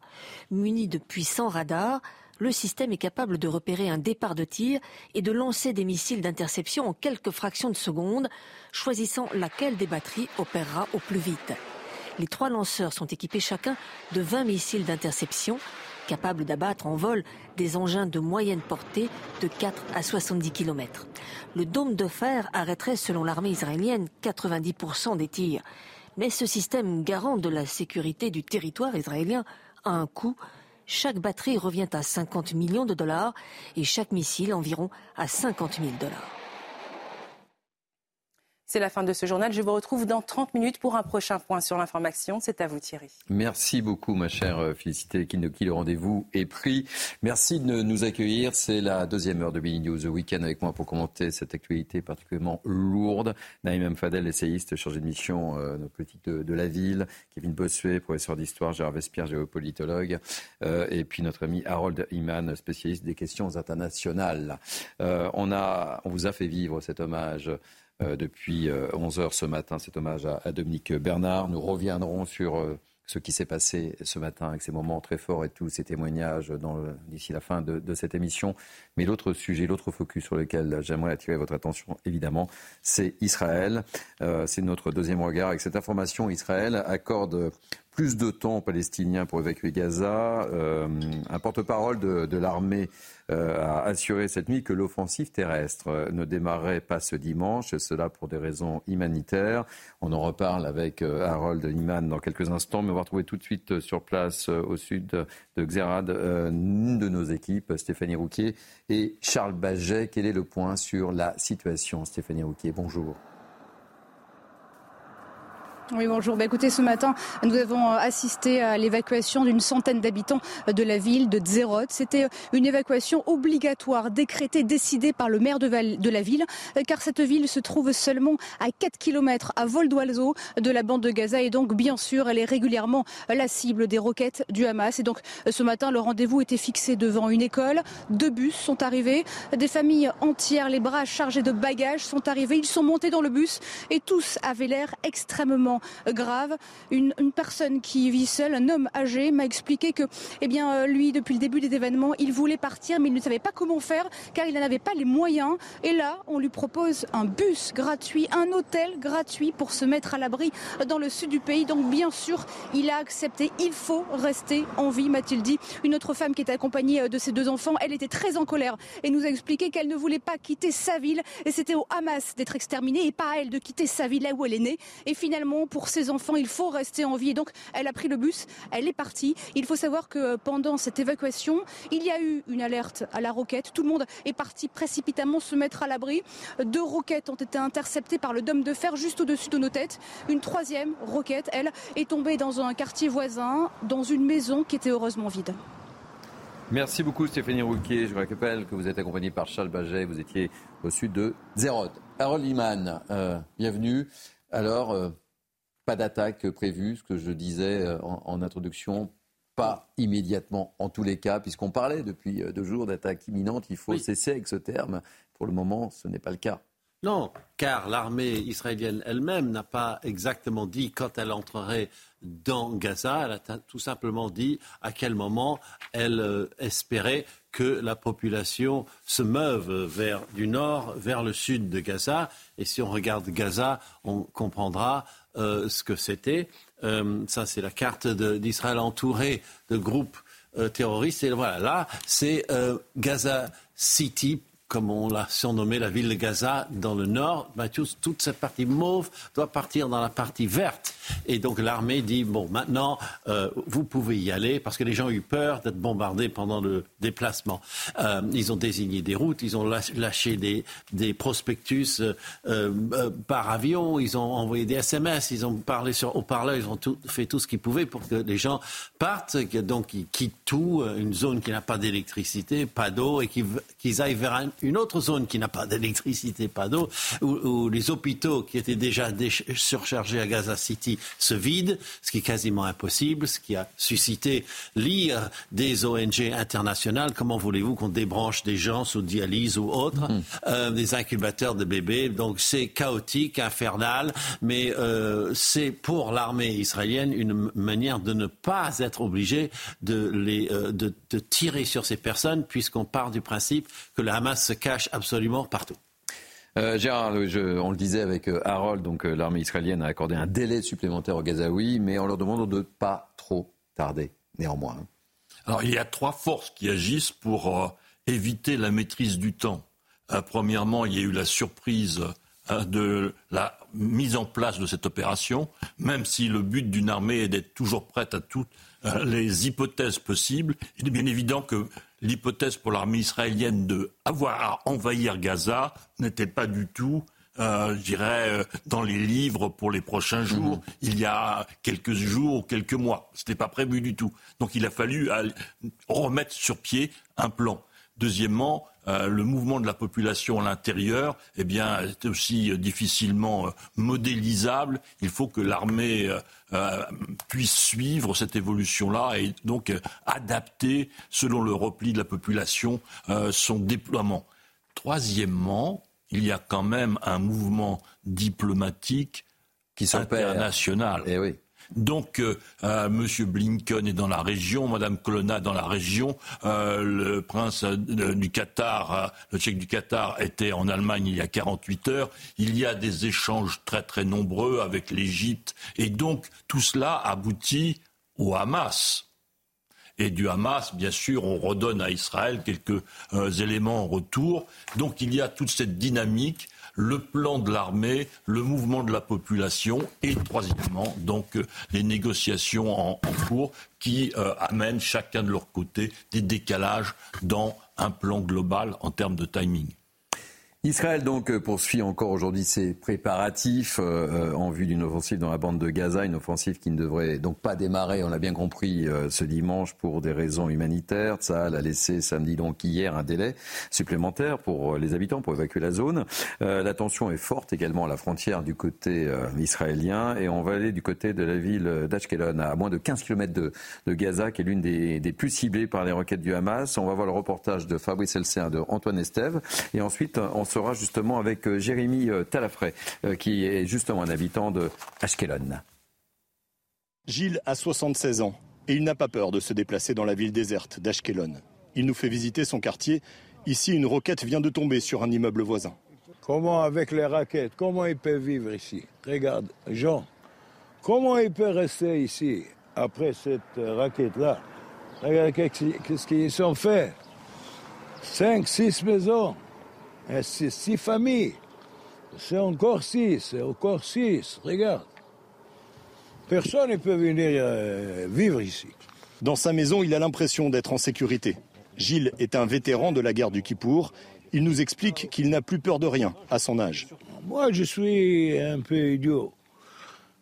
Muni de puissants radars, le système est capable de repérer un départ de tir et de lancer des missiles d'interception en quelques fractions de secondes, choisissant laquelle des batteries opérera au plus vite. Les trois lanceurs sont équipés chacun de 20 missiles d'interception capable d'abattre en vol des engins de moyenne portée de 4 à 70 km. Le dôme de fer arrêterait, selon l'armée israélienne, 90% des tirs. Mais ce système garant de la sécurité du territoire israélien a un coût. Chaque batterie revient à 50 millions de dollars et chaque missile environ à 50 000 dollars. C'est la fin de ce journal. Je vous retrouve dans 30 minutes pour un prochain point sur l'information. C'est à vous Thierry. Merci beaucoup ma chère euh, Félicité Kinoki. Le rendez-vous est pris. Merci de nous accueillir. C'est la deuxième heure de Billy News The Weekend avec moi pour commenter cette actualité particulièrement lourde. Naïm Fadel, essayiste, chargé de mission euh, politique de, la ville. Kevin Bossuet, professeur d'histoire. Gérard Vespierre, géopolitologue. Euh, et puis notre ami Harold Iman, spécialiste des questions internationales. On, a, on vous a fait vivre cet hommage depuis 11 euh, ce matin, cet hommage à, Dominique Bernard. Nous reviendrons sur euh, ce qui s'est passé ce matin avec ces moments très forts et tous ces témoignages d'ici la fin de, cette émission. Mais l'autre sujet, l'autre focus sur lequel j'aimerais attirer votre attention, évidemment, c'est Israël. c'est notre deuxième regard. Avec cette information, Israël accorde plus de temps aux Palestiniens pour évacuer Gaza. un porte-parole de l'armée euh, a assuré cette nuit que l'offensive terrestre ne démarrait pas ce dimanche, cela pour des raisons humanitaires. On en reparle avec euh, Harold Iman dans quelques instants, mais on va retrouver tout de suite euh, sur place au sud de Xerad une de nos équipes, Stéphanie Rouquier et Charles Baget. Quel est le point sur la situation, Stéphanie Rouquier? Bonjour. Oui, bonjour. Bah, écoutez, ce matin, nous avons euh, assisté à l'évacuation d'une centaine d'habitants euh, de la ville de Zerot. C'était euh, une évacuation obligatoire, décrétée, décidée par le maire de, de, la ville, car cette ville se trouve seulement à 4 km à vol d'oiseau de la bande de Gaza et donc, bien sûr, elle est régulièrement la cible des roquettes du Hamas. Et donc, ce matin, le rendez-vous était fixé devant une école. Deux bus sont arrivés. Des familles entières, les bras chargés de bagages, sont arrivés. Ils sont montés dans le bus et tous avaient l'air extrêmement grave. Une, personne qui vit seule, un homme âgé, m'a expliqué que, eh bien, euh, lui, depuis le début des événements, il voulait partir, mais il ne savait pas comment faire, car il n'en avait pas les moyens. Et là, on lui propose un bus gratuit, un hôtel gratuit pour se mettre à l'abri dans le sud du pays. Donc, bien sûr, il a accepté. Il faut rester en vie, m'a-t-il dit. Une autre femme qui était accompagnée euh, de ses deux enfants, elle était très en colère et nous a expliqué qu'elle ne voulait pas quitter sa ville et c'était au Hamas d'être exterminée et pas à elle de quitter sa ville là où elle est née. Et finalement, pour ses enfants, il faut rester en vie. Et donc, elle a pris le bus, elle est partie. Il faut savoir que pendant cette évacuation, il y a eu une alerte à la roquette. Tout le monde est parti précipitamment se mettre à l'abri. Deux roquettes ont été interceptées par le dôme de fer juste au-dessus de nos têtes. Une troisième roquette, elle, est tombée dans un quartier voisin, dans une maison qui était heureusement vide. Merci beaucoup Stéphanie Rouquier. Je vous rappelle que vous êtes accompagné par Charles Baget. Vous étiez au sud de Zerot. Harold Liman, euh, bienvenue. Alors, euh, pas d'attaque prévue, ce que je disais euh, en, introduction, pas immédiatement en tous les cas, puisqu'on parlait depuis euh, deux jours d'attaque imminente, il faut cesser avec ce terme. Pour le moment, ce n'est pas le cas. Non, car l'armée israélienne elle-même n'a pas exactement dit quand elle entrerait dans Gaza. Elle a tout simplement dit à quel moment elle euh, espérait que la population se meuve vers du nord vers le sud de Gaza. Et si on regarde Gaza, on comprendra ce que c'était. Euh, ça, c'est la carte d'Israël entourée de groupes terroristes. Et voilà, là, c'est Gaza City comme on l'a surnommé, la ville de Gaza, dans le nord, toute cette partie mauve doit partir dans la partie verte. Et donc l'armée dit, bon, maintenant, euh, vous pouvez y aller, parce que les gens ont eu peur d'être bombardés pendant le déplacement. Euh, ils ont désigné des routes, ils ont lâché des, prospectus euh, par avion, ils ont envoyé des SMS, ils ont parlé sur haut-parleur, ils ont fait tout ce qu'ils pouvaient pour que les gens partent, donc ils quittent tout, une zone qui n'a pas d'électricité, pas d'eau, et qu'ils aillent vers un, une autre zone qui n'a pas d'électricité, pas d'eau, où, les hôpitaux qui étaient déjà surchargés à Gaza City se vident, ce qui est quasiment impossible, ce qui a suscité l'ire des ONG internationales. Comment voulez-vous qu'on débranche des gens sous dialyse ou autre, mmh. euh, des incubateurs de bébés? Donc c'est chaotique, infernal, mais euh, c'est pour l'armée israélienne une manière de ne pas être obligé de, les, euh, de, de tirer sur ces personnes, puisqu'on part du principe que le Hamas se cache absolument partout. Euh, Gérard, on le disait avec euh, Harold, donc euh, l'armée israélienne a accordé un délai supplémentaire aux Gazaouis, mais on leur demande de ne pas trop tarder, néanmoins. Alors il y a trois forces qui agissent pour éviter la maîtrise du temps. premièrement, il y a eu la surprise de la mise en place de cette opération, même si le but d'une armée est d'être toujours prête à toutes les hypothèses possibles. Il est bien évident que l'hypothèse pour l'armée israélienne de avoir à envahir Gaza n'était pas du tout euh, je dirais, euh, dans les livres pour les prochains jours, mhm. il y a quelques jours ou quelques mois. Ce n'était pas prévu du tout. Donc il a fallu remettre sur pied un plan. Deuxièmement, euh, le mouvement de la population à l'intérieur eh bien, est aussi difficilement euh, modélisable. Il faut que l'armée euh, puisse suivre cette évolution-là et donc adapter, selon le repli de la population, son déploiement. Troisièmement, il y a quand même un mouvement diplomatique qui international. Eh oui. Donc, euh, euh, M. Blinken est dans la région, Mme Colonna dans la région, euh, le prince du Qatar, le tchèque du Qatar était en Allemagne il y a 48 heures. Il y a des échanges très très nombreux avec l'Égypte. Et donc, tout cela aboutit au Hamas. Et du Hamas, bien sûr, on redonne à Israël quelques éléments en retour. Donc il y a toute cette dynamique le plan de l'armée, le mouvement de la population et troisièmement donc euh, les négociations en, cours qui euh, amènent chacun de leur côté des décalages dans un plan global en termes de timing. Israël donc euh, poursuit encore aujourd'hui ses préparatifs euh, euh, en vue d'une offensive dans la bande de Gaza, une offensive qui ne devrait donc pas démarrer, on l'a bien compris, ce dimanche pour des raisons humanitaires. Ça a laissé samedi donc hier un délai supplémentaire pour les habitants pour évacuer la zone. la tension est forte également à la frontière du côté israélien et on va aller du côté de la ville d'Ashkelon à moins de 15 km de, Gaza qui est l'une des, des, plus ciblées par les roquettes du Hamas. On va voir le reportage de Fabrice Elser de Antoine Estève et ensuite on sera justement avec euh, Jérémy euh, Talafray, euh, qui est justement un habitant de Ashkelon. Gilles a 76 ans et il n'a pas peur de se déplacer dans la ville déserte d'Ashkelon. Il nous fait visiter son quartier. Ici, une roquette vient de tomber sur un immeuble voisin. Comment avec les raquettes Comment il peut vivre ici? Regarde, Jean, comment il peut rester ici après cette raquette-là? Regarde qu'est-ce qu'ils ont fait. Cinq, six maisons. Eh, c'est six familles. C'est encore six, c'est encore six. Regarde. Personne ne peut venir euh, vivre ici. Dans sa maison, il a l'impression d'être en sécurité. Gilles est un vétéran de la guerre du Kippour. Il nous explique qu'il n'a plus peur de rien à son âge. Moi, je suis un peu idiot.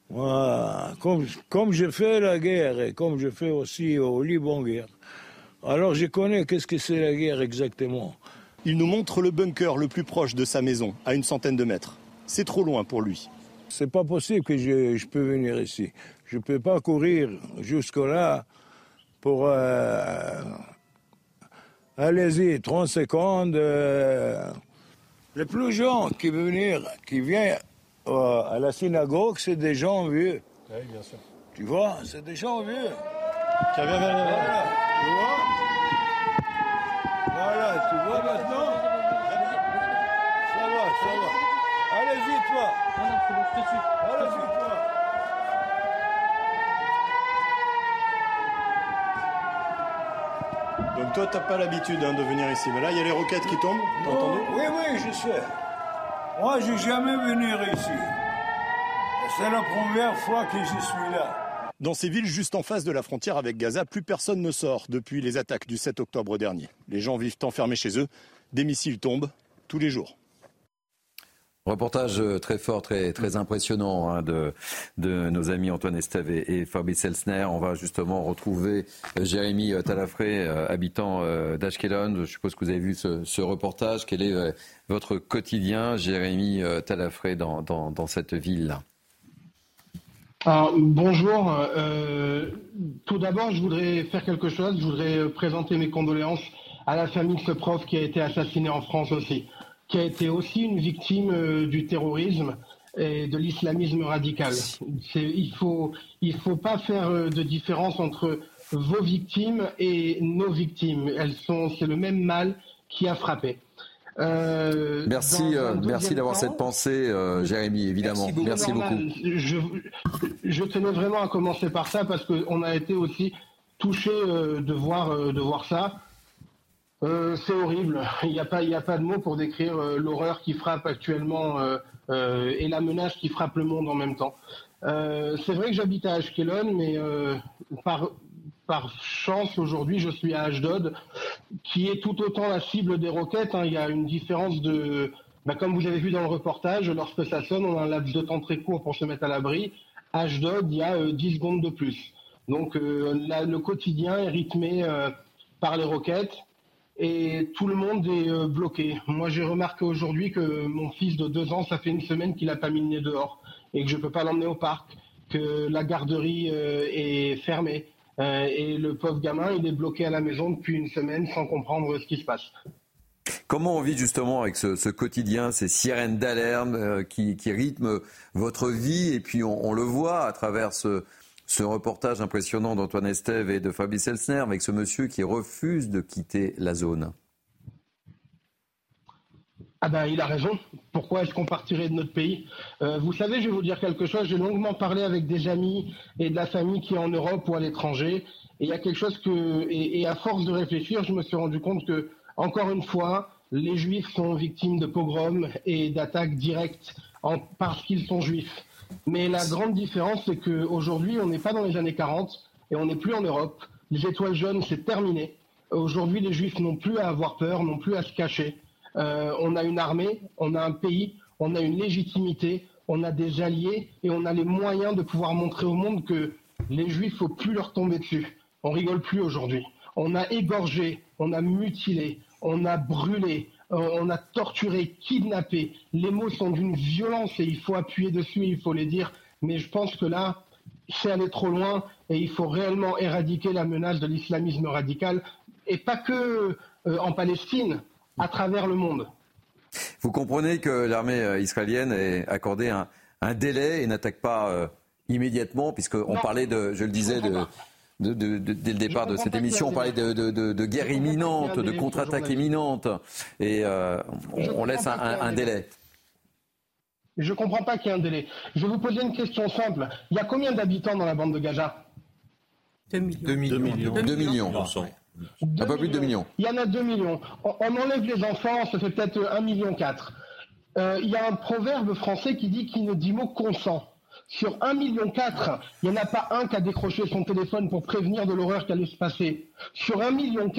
Moi, comme, comme je fais la guerre et comme je fais aussi au Liban guerre, alors je connais qu'est-ce que c'est la guerre exactement. Il nous montre le bunker le plus proche de sa maison, à une centaine de mètres. C'est trop loin pour lui. C'est pas possible que je, je peux venir ici. Je peux pas courir jusque-là pour... Euh, allez-y, 30 secondes. Euh, Les plus jeunes qui, venir, qui viennent euh, à la synagogue, c'est des gens vieux. Oui, bien sûr. Tu vois, c'est des gens vieux. Tu vois maintenant Ça va, ça va. Allez-y, toi. Allez-y, toi. Donc toi, t'as pas l'habitude hein, de venir ici. Mais là, il y a les roquettes qui tombent. T'as entendu? Oui, oui, je sais. Moi, j'ai jamais venu ici. C'est la première fois que je suis là. Dans ces villes juste en face de la frontière avec Gaza, plus personne ne sort depuis les attaques du 7 octobre dernier. Les gens vivent enfermés chez eux. Des missiles tombent tous les jours. Reportage euh, très fort, très, impressionnant hein, de, nos amis Antoine Estève et, Fabrice Elsner. On va justement retrouver euh, Jérémy euh, Talafré, habitant d'Ashkelon. Je suppose que vous avez vu ce, reportage. Quel est votre quotidien, Jérémy Talafré, dans, dans, dans cette ville-là? Bonjour. Euh, tout d'abord, je voudrais faire quelque chose. Je voudrais euh, présenter mes condoléances à la famille de ce prof qui a été assassiné en France aussi, qui a été aussi une victime euh, du terrorisme et de l'islamisme radical. Il faut, faut pas faire de différence entre vos victimes et nos victimes. Elles sont, c'est le même mal qui a frappé. Euh, Merci, euh, merci d'avoir cette pensée, euh, Jérémy, évidemment. Merci beaucoup. Je, je tenais vraiment à commencer par ça parce qu'on a été aussi touché de voir de voir ça. Euh, c'est horrible. Il n'y a pas il a pas de mots pour décrire euh, l'horreur qui frappe actuellement euh, et la menace qui frappe le monde en même temps. C'est vrai que j'habite à Ashkelon, mais par par chance aujourd'hui je suis à Ashdod, qui est tout autant la cible des roquettes. hein. Il y a une différence de bah, comme vous avez vu dans le reportage, lorsque ça sonne, on a un laps de temps très court pour se mettre à l'abri. Ashdod, il y a euh, 10 secondes de plus. Donc euh, le quotidien est rythmé euh, par les roquettes et tout le monde est euh, bloqué. Moi, j'ai remarqué aujourd'hui que mon fils de deux ans, ça fait une semaine qu'il n'a pas mis le nez dehors et que je ne peux pas l'emmener au parc, que la garderie est fermée. Euh, et le pauvre gamin, il est bloqué à la maison depuis une semaine sans comprendre ce qui se passe. Comment on vit justement avec ce, quotidien, ces sirènes d'alarme euh, qui, rythment votre vie Et puis on, le voit à travers ce, ce reportage impressionnant d'Antoine Estève et de Fabrice Elsner avec ce monsieur qui refuse de quitter la zone? Ah ben, il a raison. Pourquoi est-ce qu'on partirait de notre pays Euh, Vous savez, je vais vous dire quelque chose. J'ai longuement parlé avec des amis et de la famille qui est en Europe ou à l'étranger. Et il y a quelque chose que, et, à force de réfléchir, je me suis rendu compte que, encore une fois, les Juifs sont victimes de pogroms et d'attaques directes parce qu'ils sont Juifs. Mais la grande différence, c'est qu'aujourd'hui, on n'est pas dans les années 40 et on n'est plus en Europe. Les étoiles jaunes, c'est terminé. Aujourd'hui, les Juifs n'ont plus à avoir peur, n'ont plus à se cacher. Euh, on a une armée, on a un pays, on a une légitimité, on a des alliés et on a les moyens de pouvoir montrer au monde que les Juifs, faut plus leur tomber dessus. On rigole plus aujourd'hui. On a égorgé, on a mutilé, on a brûlé, euh, on a torturé, kidnappé. Les mots sont d'une violence et il faut appuyer dessus, il faut les dire. Mais je pense que là, c'est aller trop loin et il faut réellement éradiquer la menace de l'islamisme radical et pas que euh, en Palestine, à travers le monde. Vous comprenez que l'armée euh, israélienne ait accordé un, un délai et n'attaque pas euh, immédiatement, puisqu'on parlait de, je le disais, de, de- de- de- dès le départ de cette émission, un on parlait de, de- de- de guerre imminente, de délai, contre-attaque imminente, et euh, on, laisse comprends un, pas qu'il y a un un délai. Je ne comprends pas qu'il y ait un délai. Je vais vous poser une question simple. Il y a combien d'habitants dans la bande de Gaza? 2 millions. 2 millions. 2 millions. Un peu plus de 2 millions. Il y en a 2 millions. On, on enlève les enfants, ça fait peut-être 1,4 million. Euh, il y a un proverbe français qui dit qui ne dit mot consent. Sur 1,4 million, il n'y en a pas un qui a décroché son téléphone pour prévenir de l'horreur qui allait se passer. Sur 1,4 million,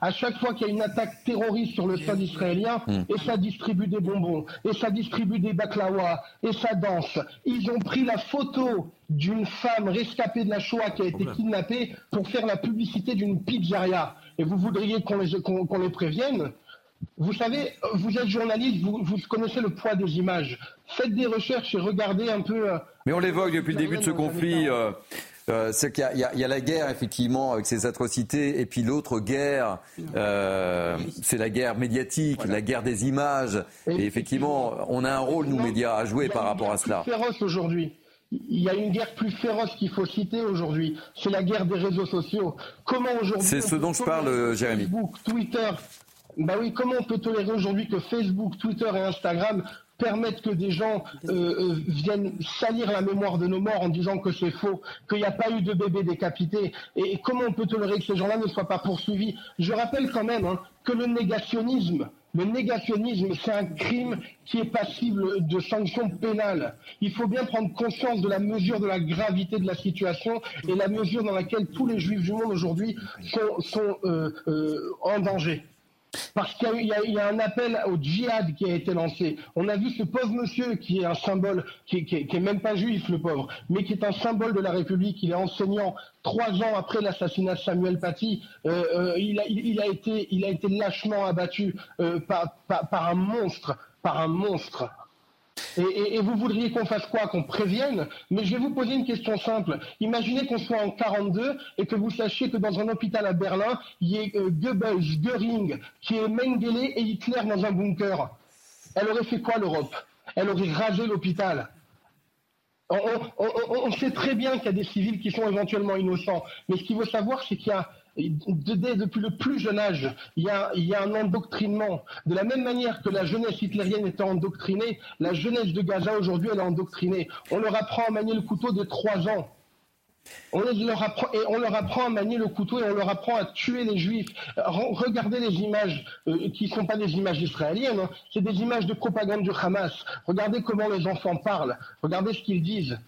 à chaque fois qu'il y a une attaque terroriste sur le sol israélien, et ça distribue des bonbons, et ça distribue des baklawas, et ça danse. Ils ont pris la photo d'une femme rescapée de la Shoah qui a été kidnappée pour faire la publicité d'une pizzeria. Et vous voudriez qu'on les, qu'on- qu'on les prévienne? Vous savez, vous êtes journaliste, vous, vous connaissez le poids des images. Faites des recherches et regardez un peu. Mais on l'évoque depuis le début de ce conflit. euh, Euh, c'est qu'il y, y, a la guerre, effectivement, avec ses atrocités, et puis l'autre guerre, euh, c'est la guerre médiatique, la guerre des images. Et, effectivement, on a un rôle, nous, médias, à jouer par rapport à cela. féroce aujourd'hui. Il y a une guerre plus féroce qu'il faut citer aujourd'hui. C'est la guerre des réseaux sociaux. Comment aujourd'hui. C'est ce dont je parle, Jérémy. Facebook, Twitter? Bah oui, comment on peut tolérer aujourd'hui que Facebook, Twitter et Instagram permettre que des gens euh, euh, viennent salir la mémoire de nos morts en disant que c'est faux, qu'il n'y a pas eu de bébé décapité. Et, comment on peut tolérer que ces gens-là ne soient pas poursuivis? Je rappelle quand même hein, que le négationnisme, le négationnisme, c'est un crime qui est passible de sanctions pénales. Il faut bien prendre conscience de la mesure de la gravité de la situation et la mesure dans laquelle tous les juifs du monde aujourd'hui sont, sont euh, en danger. Parce qu'il y, a un appel au djihad qui a été lancé. On a vu ce pauvre monsieur qui est un symbole, qui, est même pas juif le pauvre, mais qui est un symbole de la République. Il est enseignant. Trois ans après l'assassinat de Samuel Paty, euh, euh, il, a, été, lâchement abattu euh, par un monstre, par un monstre. Et, vous voudriez qu'on fasse quoi Qu'on prévienne? Mais je vais vous poser une question simple. Imaginez qu'on soit en 42 et que vous sachiez que dans un hôpital à Berlin, il y ait euh, Goebbels, Göring, qui est Mengele et Hitler dans un bunker. Elle aurait fait quoi l'Europe? Elle aurait rasé l'hôpital. On, on, sait très bien qu'il y a des civils qui sont éventuellement innocents, mais ce qu'il faut savoir, c'est qu'il y a depuis le plus jeune âge, il y, a, un endoctrinement. De la même manière que la jeunesse hitlérienne était endoctrinée, la jeunesse de Gaza aujourd'hui, elle est endoctrinée. On leur apprend à manier le couteau de 3 ans. On leur, apprend, et on leur apprend à manier le couteau et on leur apprend à tuer les juifs. Regardez les images euh, qui ne sont pas des images israéliennes, hein. c'est des images de propagande du Hamas. Regardez comment les enfants parlent, regardez ce qu'ils disent.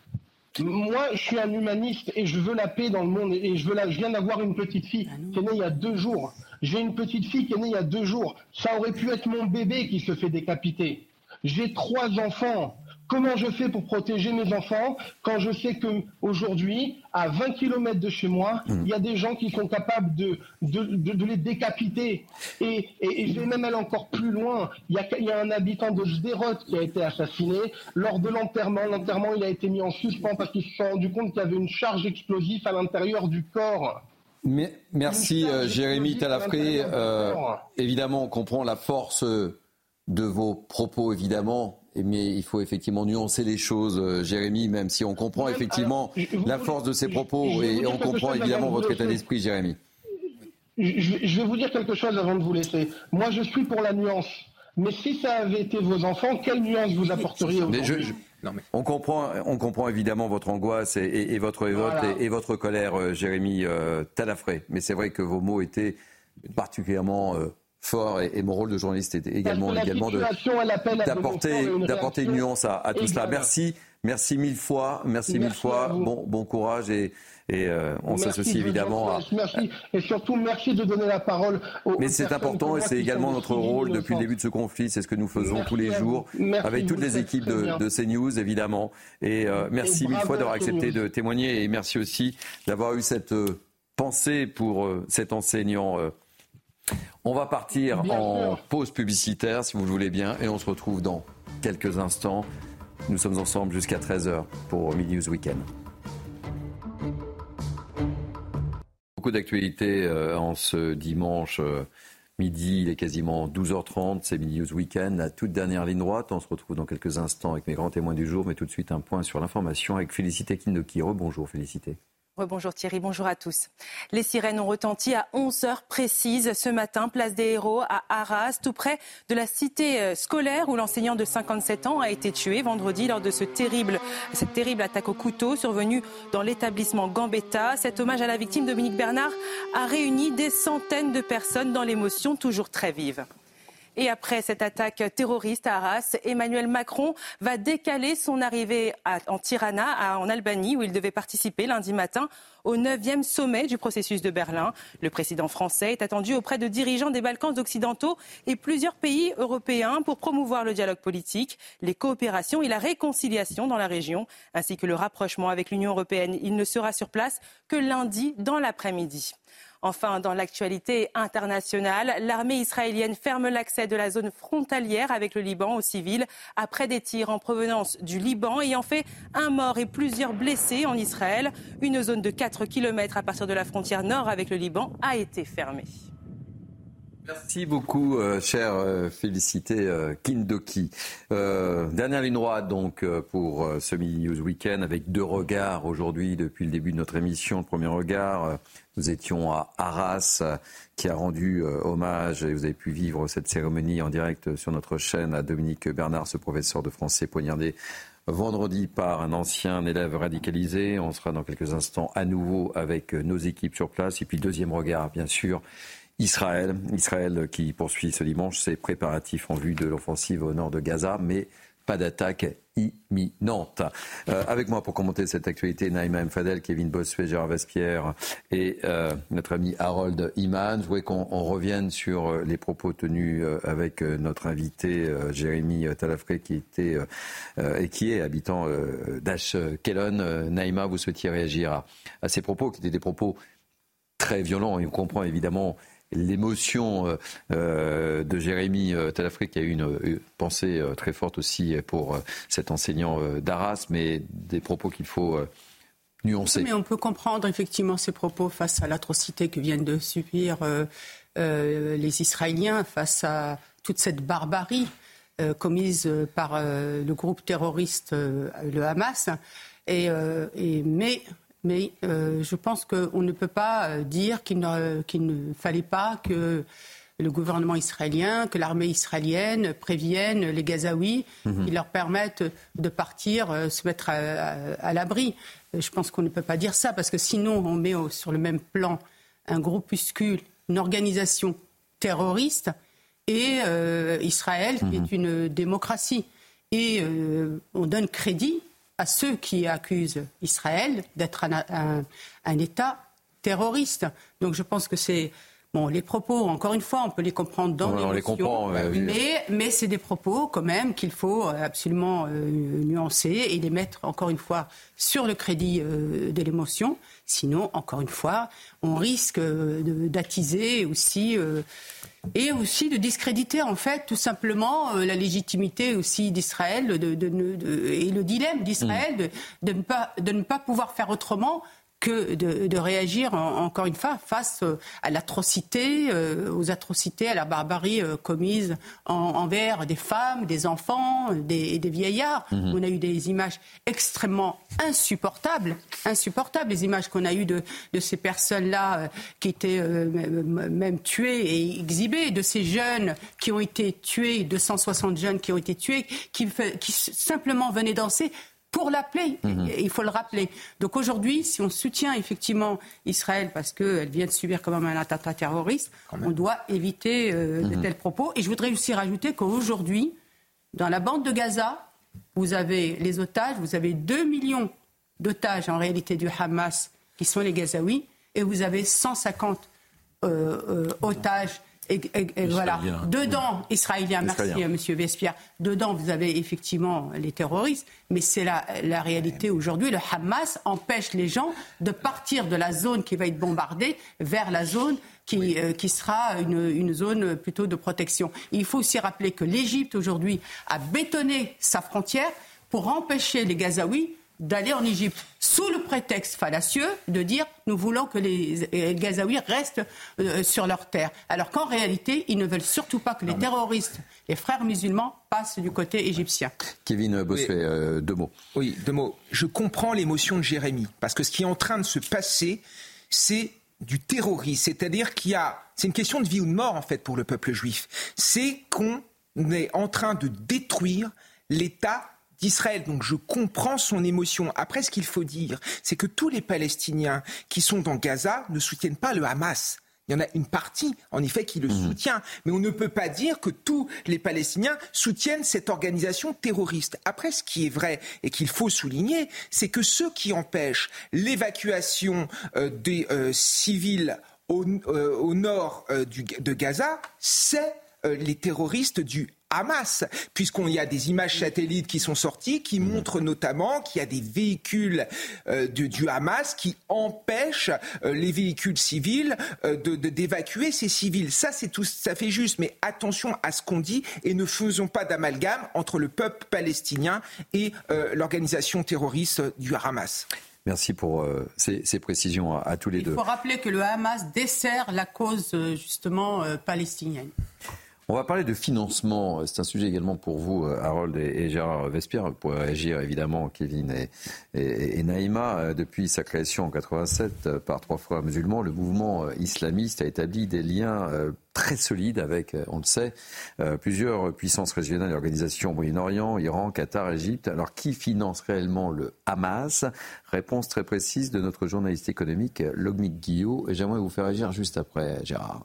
Moi, je suis un humaniste et je veux la paix dans le monde. Et je, veux la... je viens d'avoir une petite fille ah qui est née il y a deux jours. J'ai une petite fille qui est née il y a deux jours. Ça aurait pu être mon bébé qui se fait décapiter. J'ai trois enfants. Comment je fais pour protéger mes enfants quand je sais que aujourd'hui, à 20 km de chez moi, mmh. il y a des gens qui sont capables de, de, les décapiter et, je vais même aller encore plus loin. Il y, a, un habitant de Sderot qui a été assassiné lors de l'enterrement. L'enterrement, il a été mis en suspens parce qu'ils se sont rendus compte qu'il y avait une charge explosive à l'intérieur du corps. Mais, merci euh, Jérémy Talafré. Euh, évidemment, on comprend la force de vos propos, évidemment mais il faut effectivement nuancer les choses, euh, Jérémy, même si on comprend effectivement la force de ces propos et on comprend évidemment votre état d'esprit, Jérémy. Je vais vous dire quelque chose avant de vous laisser. Moi, je suis pour la nuance. Mais si ça avait été vos enfants, quelle nuance vous apporteriez aujourd'hui On comprend, on comprend évidemment votre angoisse et, votre révolte et, votre colère, euh, Jérémy euh, Talafré. Mais c'est vrai que vos mots étaient particulièrement fort et, mon rôle de journaliste est également, également d'apporter, d'apporter une nuance à, tout cela. Merci, merci mille fois, merci, mille fois. Bon, bon courage et, et euh, on s'associe évidemment à. Merci et surtout merci de donner la parole. Aux, Mais c'est important et c'est également notre rôle depuis le début de ce conflit. C'est ce que nous faisons tous les jours avec toutes les équipes de, de, CNews évidemment. Et euh, merci mille fois d'avoir accepté de témoigner et merci aussi d'avoir eu cette euh, pensée pour cet enseignant. On va partir en pause publicitaire, si vous le voulez bien, et on se retrouve dans quelques instants. Nous sommes ensemble jusqu'à 13h pour Midi News Weekend. Beaucoup d'actualités euh, en ce dimanche euh, midi, il est quasiment 12h30, c'est Midi News Weekend, la toute dernière ligne droite. On se retrouve dans quelques instants avec mes grands témoins du jour, mais tout de suite un point sur l'information avec Félicité Kindoki. Bonjour Félicité. Bonjour Thierry, bonjour à tous. Les sirènes ont retenti à 11 heures précises ce matin, place des Héros à Arras, tout près de la cité euh, scolaire où l'enseignant de 57 ans a été tué vendredi lors de terrible, cette terrible attaque au couteau survenue dans l'établissement Gambetta. Cet hommage à la victime Dominique Bernard a réuni des centaines de personnes dans l'émotion toujours très vive. Et après cette attaque terroriste à Arras, Emmanuel Macron va décaler son arrivée en Tirana, en Albanie, où il devait participer lundi matin au 9e sommet du processus de Berlin. Le président français est attendu auprès de dirigeants des Balkans occidentaux et plusieurs pays européens pour promouvoir le dialogue politique, les coopérations et la réconciliation dans la région, ainsi que le rapprochement avec l'Union européenne. Il ne sera sur place que lundi dans l'après-midi. Enfin, dans l'actualité internationale, l'armée israélienne ferme l'accès de la zone frontalière avec le Liban aux civils après des tirs en provenance du Liban ayant fait un mort et plusieurs blessés en Israël. Une zone de 4 km à partir de la frontière nord avec le Liban a été fermée. Merci beaucoup, euh, cher euh, félicité euh, Kindoki. Euh, dernière ligne droite donc pour ce Midi News Weekend avec deux regards aujourd'hui depuis le début de notre émission. Le premier regard, nous étions à Arras qui a rendu hommage et vous avez pu vivre cette cérémonie en direct sur notre chaîne à Dominique Bernard, ce professeur de français poignardé vendredi par un ancien élève radicalisé. On sera dans quelques instants à nouveau avec nos équipes sur place. Et puis deuxième regard, bien sûr, Israël. Israël qui poursuit ce dimanche ses préparatifs en vue de l'offensive au nord de Gaza, mais pas d'attaque imminente. Euh, avec moi pour commenter cette actualité, Naïma M. Fadel, Kevin Bossuet, Gérard Vespierre et euh, notre ami Harold Iman. Je voudrais qu'on revienne sur euh, les propos tenus avec notre invité Jérémy Talafré qui était et qui est habitant d'Ashkelon. Naïma, vous souhaitiez réagir à, à ces propos qui étaient des propos très violents et on comprend évidemment l'émotion euh, euh, de Jérémy euh, Talafré qui a eu une, pensée très forte aussi pour cet enseignant d'Arras, mais des propos qu'il faut nuancer. Mais on peut comprendre effectivement ces propos face à l'atrocité que viennent de subir les Israéliens, face à toute cette barbarie commise par le groupe terroriste le Hamas. Et, mais mais euh, je pense qu'on ne peut pas euh, dire qu'il ne, ne, fallait pas que le gouvernement israélien, que l'armée israélienne prévienne les Gazaouis, mmh. qui leur permettent de partir, euh, se mettre à, à, à l'abri. Je pense qu'on ne peut pas dire ça, parce que sinon on met au, sur le même plan un groupuscule, une organisation terroriste, et euh, Israël, mmh. qui est une démocratie. Et on donne crédit à ceux qui accusent Israël d'être un, un, un, État terroriste. Donc je pense que c'est Bon, les propos, encore une fois, on peut les comprendre dans l'émotion, euh, mais, mais c'est des propos quand même qu'il faut absolument euh, nuancer et les mettre, encore une fois, sur le crédit euh, de l'émotion. Sinon, encore une fois, on risque d'attiser aussi euh, et aussi de discréditer en fait tout simplement euh, la légitimité aussi d'Israël de, de, de, et le dilemme d'Israël de, ne pas, de ne pas pouvoir faire autrement que de, de réagir en, encore une fois face euh, à l'atrocité, euh, aux atrocités, à la barbarie euh, commise en, envers des femmes, des enfants, des, des vieillards. Mmh. On a eu des images extrêmement insupportables, insupportables, les images qu'on a eues de, de ces personnes-là euh, qui étaient euh, même tuées et exhibées, de ces jeunes qui ont été tués, 260 jeunes qui ont été tués, qui, qui simplement venaient danser pour l'appeler. Mmh. Il faut le rappeler. Donc aujourd'hui, si on soutient effectivement Israël parce qu'elle vient de subir quand même un attentat terroriste, on doit éviter euh, mmh. de tels propos. Et je voudrais aussi rajouter qu'aujourd'hui, dans la bande de Gaza, vous avez les otages, vous avez 2 millions d'otages en réalité du Hamas qui sont les Gazaouis, et vous avez 150 euh, euh, otages et, et, et voilà. Dedans, israélien, merci Israélien. Monsieur Vespierre. Dedans, vous avez effectivement les terroristes, mais c'est la, la réalité aujourd'hui. Le Hamas empêche les gens de partir de la zone qui va être bombardée vers la zone qui, oui. euh, qui sera une, une, zone plutôt de protection. Il faut aussi rappeler que l'Égypte aujourd'hui a bétonné sa frontière pour empêcher les Gazaouis d'aller en Égypte sous le prétexte fallacieux de dire nous voulons que les, les Gazaouis restent euh, sur leur terre. Alors qu'en réalité, ils ne veulent surtout pas que les terroristes, les frères musulmans, passent du côté égyptien. Kevin Bossuet, oui. euh, deux mots. Oui, deux mots. Je comprends l'émotion de Jérémy, parce que ce qui est en train de se passer, c'est du terrorisme. C'est-à-dire qu'il y a. C'est une question de vie ou de mort, en fait, pour le peuple juif. C'est qu'on est en train de détruire l'État d'Israël. Donc je comprends son émotion. Après, ce qu'il faut dire, c'est que tous les Palestiniens qui sont dans Gaza ne soutiennent pas le Hamas. Il y en a une partie, en effet, qui le mmh. soutient. Mais on ne peut pas dire que tous les Palestiniens soutiennent cette organisation terroriste. Après, ce qui est vrai et qu'il faut souligner, c'est que ceux qui empêchent l'évacuation euh, des euh, civils au, euh, au nord du, de Gaza, c'est les terroristes du Hamas, puisqu'on y a des images satellites qui sont sorties qui mhm. montrent notamment qu'il y a des véhicules euh, du Hamas qui empêchent euh, les véhicules civils euh, de, d'évacuer ces civils. Ça, c'est tout ça fait juste, mais attention à ce qu'on dit et ne faisons pas d'amalgame entre le peuple palestinien et l'organisation terroriste du Hamas. Merci pour ces, précisions à, tous les deux. Il faut rappeler que le Hamas dessert la cause justement palestinienne. On va parler de financement. C'est un sujet également pour vous, Harold et, Gérard Vespierre. Pour réagir évidemment, Kevin et, Naïma. Depuis sa création en 87 par trois frères musulmans, le mouvement islamiste a établi des liens euh, très solides avec, euh, on le sait, euh, plusieurs puissances régionales et organisations au Moyen-Orient, Iran, Qatar, Égypte. Alors qui finance réellement le Hamas? Réponse très précise de notre journaliste économique, Logmik Guillot. Et j'aimerais vous faire réagir juste après, Gérard.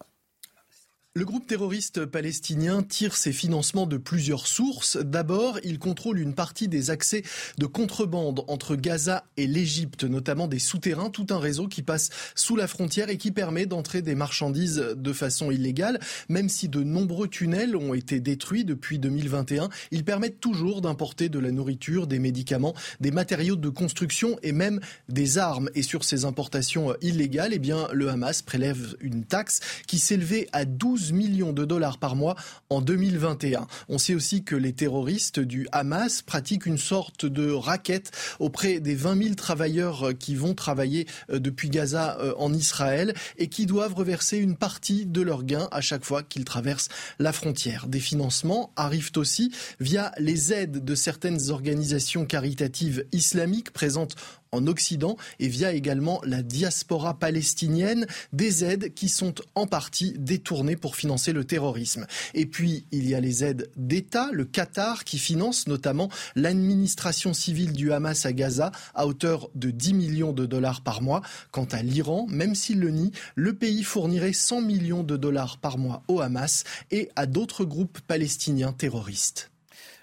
Le groupe terroriste palestinien tire ses financements de plusieurs sources. D'abord, il contrôle une partie des accès de contrebande entre Gaza et l'Égypte, notamment des souterrains, tout un réseau qui passe sous la frontière et qui permet d'entrer des marchandises de façon illégale. Même si de nombreux tunnels ont été détruits depuis 2021, ils permettent toujours d'importer de la nourriture, des médicaments, des matériaux de construction et même des armes. Et sur ces importations illégales, eh bien, le Hamas prélève une taxe qui s'élevait à 12 millions de dollars par mois en 2021. On sait aussi que les terroristes du Hamas pratiquent une sorte de raquette auprès des 20 000 travailleurs qui vont travailler euh, depuis Gaza euh, en Israël et qui doivent reverser une partie de leurs gains à chaque fois qu'ils traversent la frontière. Des financements arrivent aussi via les aides de certaines organisations caritatives islamiques présentes en Occident et via également la diaspora palestinienne, des aides qui sont en partie détournées pour financer le terrorisme. Et puis, il y a les aides d'État, le Qatar qui finance notamment l'administration civile du Hamas à Gaza à hauteur de 10 millions de dollars par mois. Quant à l'Iran, même s'il le nie, le pays fournirait 100 millions de dollars par mois au Hamas et à d'autres groupes palestiniens terroristes.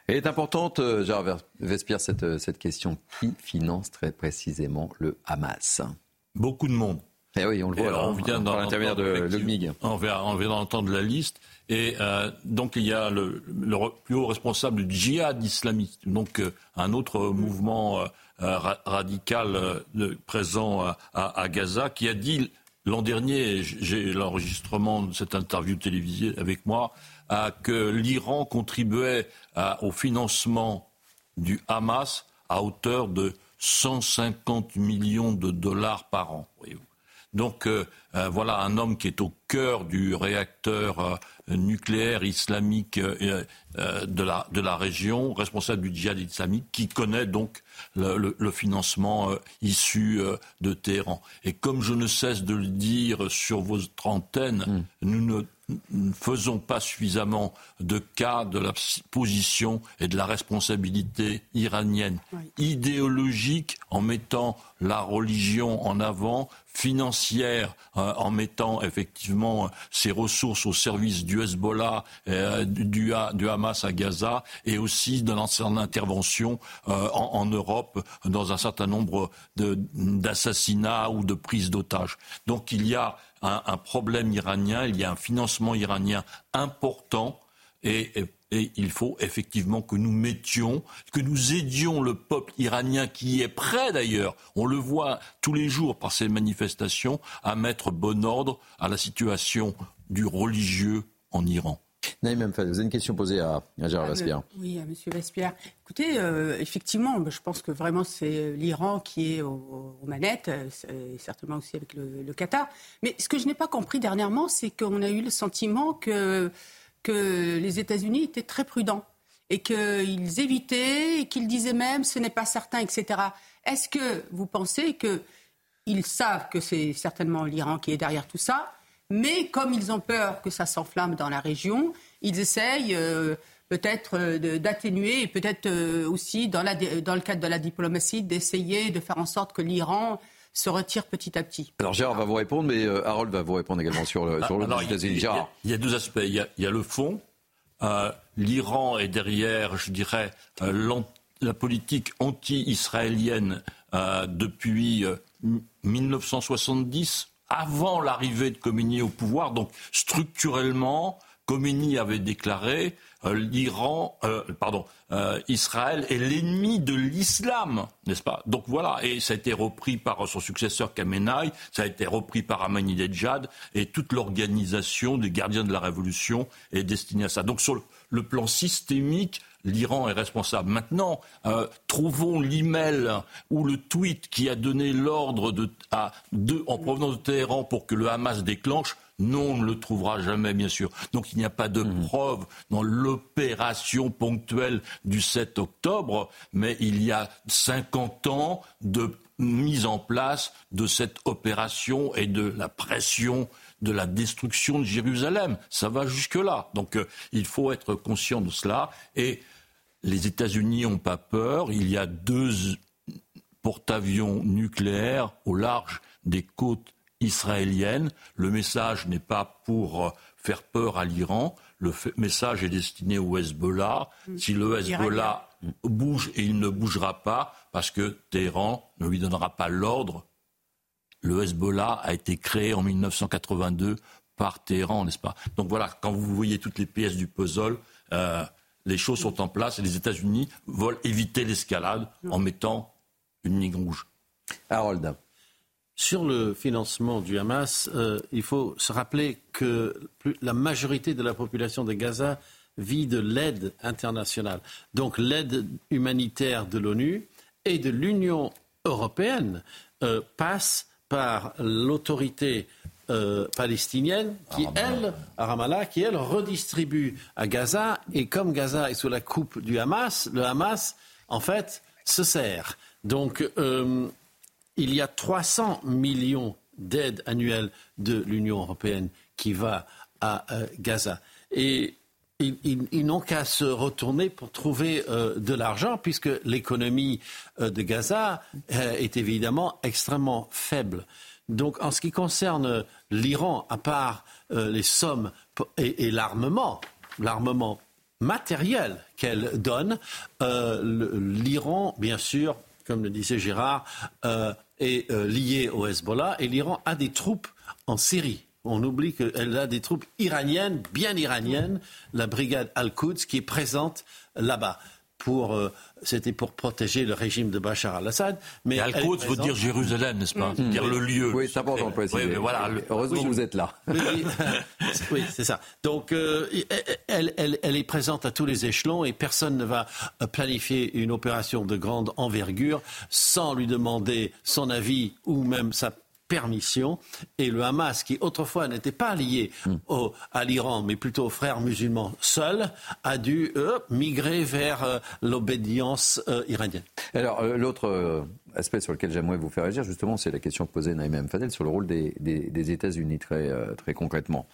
Elle est importante, euh, Gérard Vespierre, cette, euh, cette question. Qui finance très précisément le Hamas? Beaucoup de monde. Eh oui, on le voit. on vient dans l'intermédiaire de l'OGMIG. On vient, on vient d'entendre la liste. Et euh, donc il y a le, plus haut responsable du djihad islamiste, donc un autre mouvement radical présent à, à, Gaza, qui a dit l'an dernier, j'ai l'enregistrement de cette interview télévisée avec moi, que l'Iran contribuait au financement du Hamas à hauteur de 150 millions de dollars par an. Donc euh, euh, voilà un homme qui est au cœur du réacteur euh, nucléaire islamique de, la, de, la, région, responsable du djihad islamique, qui connaît donc le, le financement issu de Téhéran. Et comme je ne cesse de le dire sur votre antenne, mm. nous ne ne faisons pas suffisamment de cas de la position et de la responsabilité iranienne, idéologique en mettant la religion en avant, financière euh, en mettant effectivement ses ressources au service du Hezbollah, euh, du, Hamas à Gaza et aussi de l'ancienne intervention euh, en, Europe dans un certain nombre d'assassinats ou de prises d'otages. Donc il y a un, problème iranien, il y a un financement iranien important et, il faut effectivement que nous mettions, que nous aidions le peuple iranien qui est prêt d'ailleurs, on le voit tous les jours par ces manifestations, à mettre bon ordre à la situation du religieux en Iran. Naïm vous avez une question posée à, Gérard ah, Vespierre. Oui, à M. Vespierre. Écoutez, euh, effectivement, je pense que vraiment c'est l'Iran qui est aux, manettes, euh, certainement aussi avec le, Qatar. Mais ce que je n'ai pas compris dernièrement, c'est qu'on a eu le sentiment que, que les États-Unis étaient très prudents et qu'ils évitaient et qu'ils disaient même ce n'est pas certain, etc. Est-ce que vous pensez qu'ils savent que c'est certainement l'Iran qui est derrière tout ça mais comme ils ont peur que ça s'enflamme dans la région, ils essayent euh, peut-être euh, d'atténuer et peut-être euh, aussi, dans, le cadre de la diplomatie, d'essayer de faire en sorte que l'Iran se retire petit à petit. Alors Gérard va vous répondre, mais Harold va vous répondre également sur le, sur Il y, a deux aspects. Il y a, le fond. L'Iran est derrière, je dirais, la politique anti-israélienne depuis 1970 avant l'arrivée de Khomeini au pouvoir. Donc structurellement, Khomeini avait déclaré euh, l'Iran, euh, pardon, euh, Israël est l'ennemi de l'islam, n'est-ce pas? Donc voilà, et ça a été repris par son successeur Khamenei, ça a été repris par Ahmadinejad, et toute l'organisation des gardiens de la révolution est destinée à ça. Donc sur le plan systémique, l'Iran est responsable. Maintenant, euh, trouvons l'email ou le tweet qui a donné l'ordre de, en provenance de Téhéran pour que le Hamas déclenche. Non, on ne le trouvera jamais, bien sûr. Donc il n'y a pas de mmh. preuve dans l'opération ponctuelle du 7 octobre, mais il y a 50 ans de mise en place de cette opération et de la pression de la destruction de Jérusalem. Ça va jusque-là. Donc euh, il faut être conscient de cela. Et les États-Unis n'ont pas peur. Il y a deux porte-avions nucléaires au large des côtes israéliennes. Le message n'est pas pour euh, faire peur à l'Iran. Le message est destiné au Hezbollah. Mm. Si le Hezbollah bouge, et il ne bougera pas, parce que Téhéran ne lui donnera pas l'ordre le Hezbollah a été créé en 1982 par Téhéran, n'est-ce pas? Donc voilà, quand vous voyez toutes les pièces du puzzle, euh, les choses sont en place et les États-Unis veulent éviter l'escalade en mettant une ligne rouge. Harold. Sur le financement du Hamas, euh, il faut se rappeler que la majorité de la population de Gaza vit de l'aide internationale. Donc l'aide humanitaire de l'ONU et de l'Union européenne euh, passe par l'autorité euh, palestinienne qui, elle, à Ramallah, qui, elle, redistribue à Gaza. Et comme Gaza est sous la coupe du Hamas, le Hamas, en fait, se sert. Donc, il y a 300 millions d'aides annuelles de l'Union européenne qui va à euh, Gaza. Et ils, n'ont qu'à se retourner pour trouver de l'argent, puisque l'économie de Gaza est évidemment extrêmement faible. Donc, en ce qui concerne l'Iran, à part euh, les sommes et, l'armement, l'armement matériel qu'elle donne, euh, l'Iran, bien sûr, comme le disait Gérard, euh, est lié au Hezbollah et l'Iran a des troupes en Syrie. On oublie qu'elle a des troupes iraniennes, bien iraniennes, la brigade Al-Quds qui est présente là-bas pour, euh, c'était pour protéger le régime de Bachar al-Assad. Mais Al-Quds veut dire Jérusalem, n'est-ce pas? Dire le lieu. Oui, c'est important de Oui, voilà, Heureusement que vous êtes là. Oui, c'est ça. Donc, euh, elle, elle, elle, est présente à tous les échelons et personne ne va euh, planifier une opération de grande envergure sans lui demander son avis ou même sa permission. Et le Hamas, qui autrefois n'était pas lié hmm. au, à l'Iran, mais plutôt aux frères musulmans seuls, a dû migrer vers euh, l'obédience euh, iranienne. Alors, euh, l'autre aspect sur lequel j'aimerais vous faire réagir, justement, c'est la question posée Naïm Fadel sur le rôle des, des, États-Unis, très, très concrètement.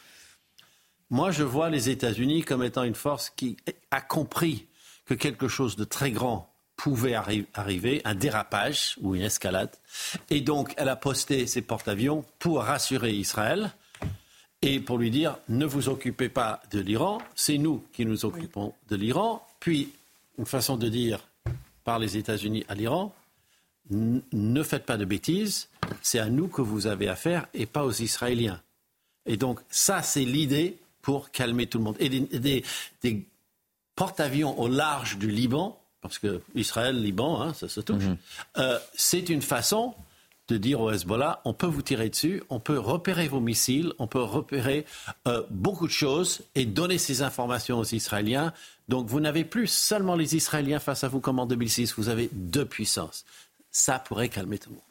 Moi, je vois les États-Unis comme étant une force qui a compris que quelque chose de très grand pouvait arriver, un dérapage ou une escalade. Et donc, elle a posté ses porte-avions pour rassurer Israël et pour lui dire ne vous occupez pas de l'Iran, c'est nous qui nous occupons de l'Iran. Puis, une façon de dire par les États-Unis à l'Iran ne faites pas de bêtises, c'est à nous que vous avez affaire et pas aux Israéliens. Et donc, ça, c'est l'idée pour calmer tout le monde. Et des, des porte-avions au large du Liban parce que Israël, Liban, hein, ça se touche. Mhm. Euh, c'est une façon de dire au Hezbollah, on peut vous tirer dessus, on peut repérer vos missiles, on peut repérer euh, beaucoup de choses et donner ces informations aux Israéliens. Donc vous n'avez plus seulement les Israéliens face à vous comme en 2006, vous avez deux puissances. Ça pourrait calmer tout le monde.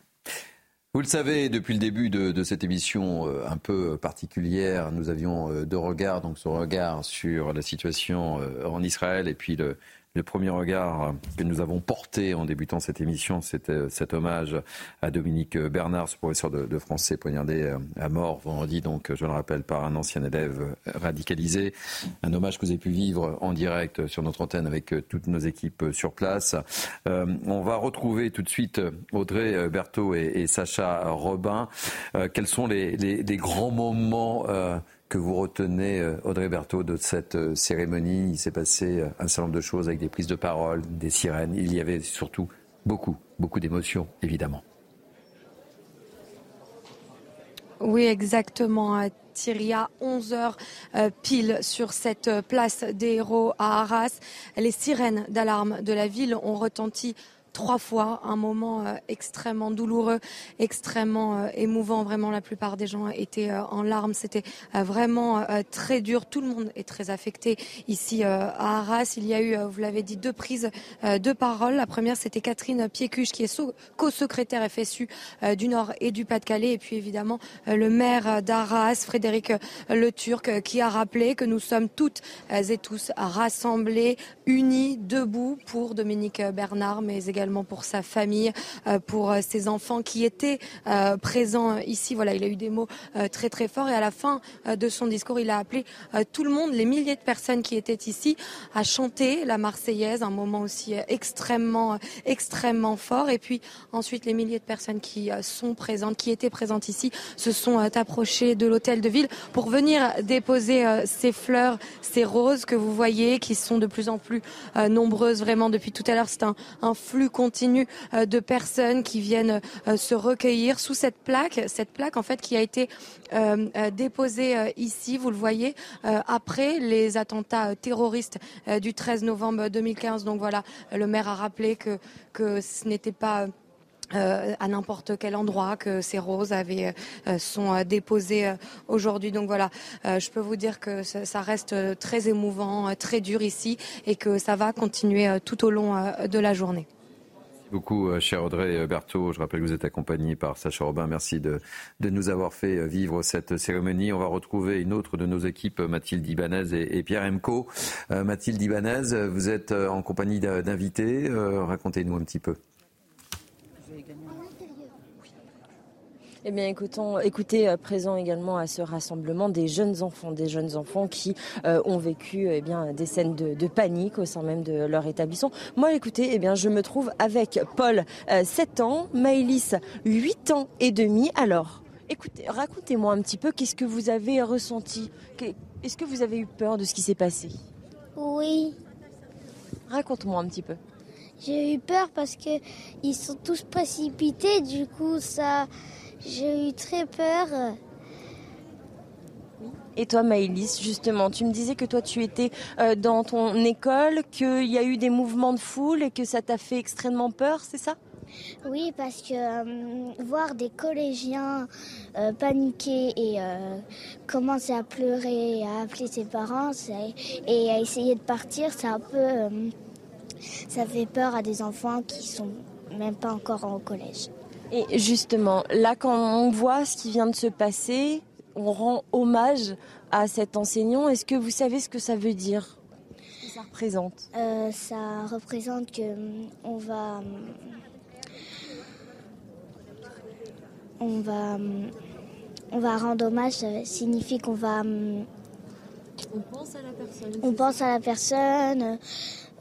Vous le savez, depuis le début de, cette émission euh, un peu particulière, nous avions deux regards, donc ce regard sur la situation en Israël et puis le, le premier regard que nous avons porté en débutant cette émission, c'était cet hommage à Dominique Bernard, ce professeur de, français poignardé à mort vendredi, donc je le rappelle, par un ancien élève radicalisé. Un hommage que vous avez pu vivre en direct sur notre antenne avec toutes nos équipes sur place. Euh, on va retrouver tout de suite Audrey Berthaud et, Sacha Robin. Euh, quels sont les, grands moments euh, que vous retenez, euh, Audrey Berthaud, de cette euh, cérémonie Il s'est passé euh, un certain nombre de choses avec des prises de parole, des sirènes. Il y avait surtout beaucoup, beaucoup d'émotions, évidemment. Oui, exactement. Thierry à 11h pile sur cette place des héros à Arras. Les sirènes d'alarme de la ville ont retenti trois fois, un moment euh, extrêmement douloureux, extrêmement euh, émouvant. Vraiment, la plupart des gens étaient euh, en larmes. C'était vraiment très dur. Tout le monde est très affecté ici à Arras. Il y a eu, vous l'avez dit, deux prises de parole. La première, c'était Catherine Piécuche, qui est co-secrétaire FSU du Nord et du Pas-de-Calais. Et puis, évidemment, le maire d'Arras, Frédéric Le Turc, qui a rappelé que nous sommes toutes et tous rassemblés, unis, debout pour Dominique Bernard, mais également pour sa famille, euh, pour euh, ses enfants qui étaient euh, présents ici. Voilà, il a eu des mots très très forts et à la fin de son discours, il a appelé tout le monde, les milliers de personnes qui étaient ici, à chanter la Marseillaise, un moment aussi extrêmement extrêmement fort. Et puis ensuite, les milliers de personnes qui sont présentes, qui étaient présentes ici, se sont approchées de l'hôtel de ville pour venir déposer ces fleurs, ces roses que vous voyez, qui sont de plus en plus nombreuses. Vraiment, depuis tout à l'heure, c'est un, un flux continue euh, de personnes qui viennent euh, se recueillir sous cette plaque, cette plaque en fait qui a été euh, déposée ici, vous le voyez, après les attentats terroristes du 13 novembre 2015. Donc voilà, le maire a rappelé que, que ce n'était pas à n'importe quel endroit que ces roses avaient, sont déposées aujourd'hui. Donc voilà, je peux vous dire que ça, reste très émouvant, très dur ici et que ça va continuer tout au long de la journée beaucoup, euh, cher Audrey euh, Berthaud. Je rappelle que vous êtes accompagné par Sacha Robin. Merci de, de, nous avoir fait euh, vivre cette cérémonie. On va retrouver une autre de nos équipes, Mathilde Ibanez et, Pierre Emco. Mathilde Ibanez, vous êtes en compagnie d'invités. Racontez-nous un petit peu. Eh bien, écoutons, écoutez, euh, présent également à ce rassemblement des jeunes enfants, des jeunes enfants qui euh, ont vécu eh bien des scènes de, panique au sein même de leur établissement. Moi, écoutez, eh bien, je me trouve avec Paul, 7 euh, ans, Maëlys, 8 ans et demi. Alors, écoutez, racontez-moi un petit peu qu'est-ce que vous avez ressenti? Est-ce que vous avez eu peur de ce qui s'est passé? Oui. Raconte-moi un petit peu. J'ai eu peur parce que ils sont tous précipités, du coup ça j'ai eu très peur. Et toi, Maëlys, justement, tu me disais que toi, tu étais euh, dans ton école, qu'il y a eu des mouvements de foule et que ça t'a fait extrêmement peur, c'est ça? Oui, parce que euh, voir des collégiens euh, paniquer et commencer à pleurer, à appeler ses parents et à essayer de partir, c'est un peu. ça fait peur à des enfants qui sont même pas encore au collège. Et justement, là, quand on voit ce qui vient de se passer, on rend hommage à cet enseignant. Est-ce que vous savez ce que ça veut dire Ce que ça représente? Euh, Ça représente que hum, on va. Hum, on va. Hum, on va rendre hommage, ça signifie qu'on va. On pense à la personne. On pense à la personne,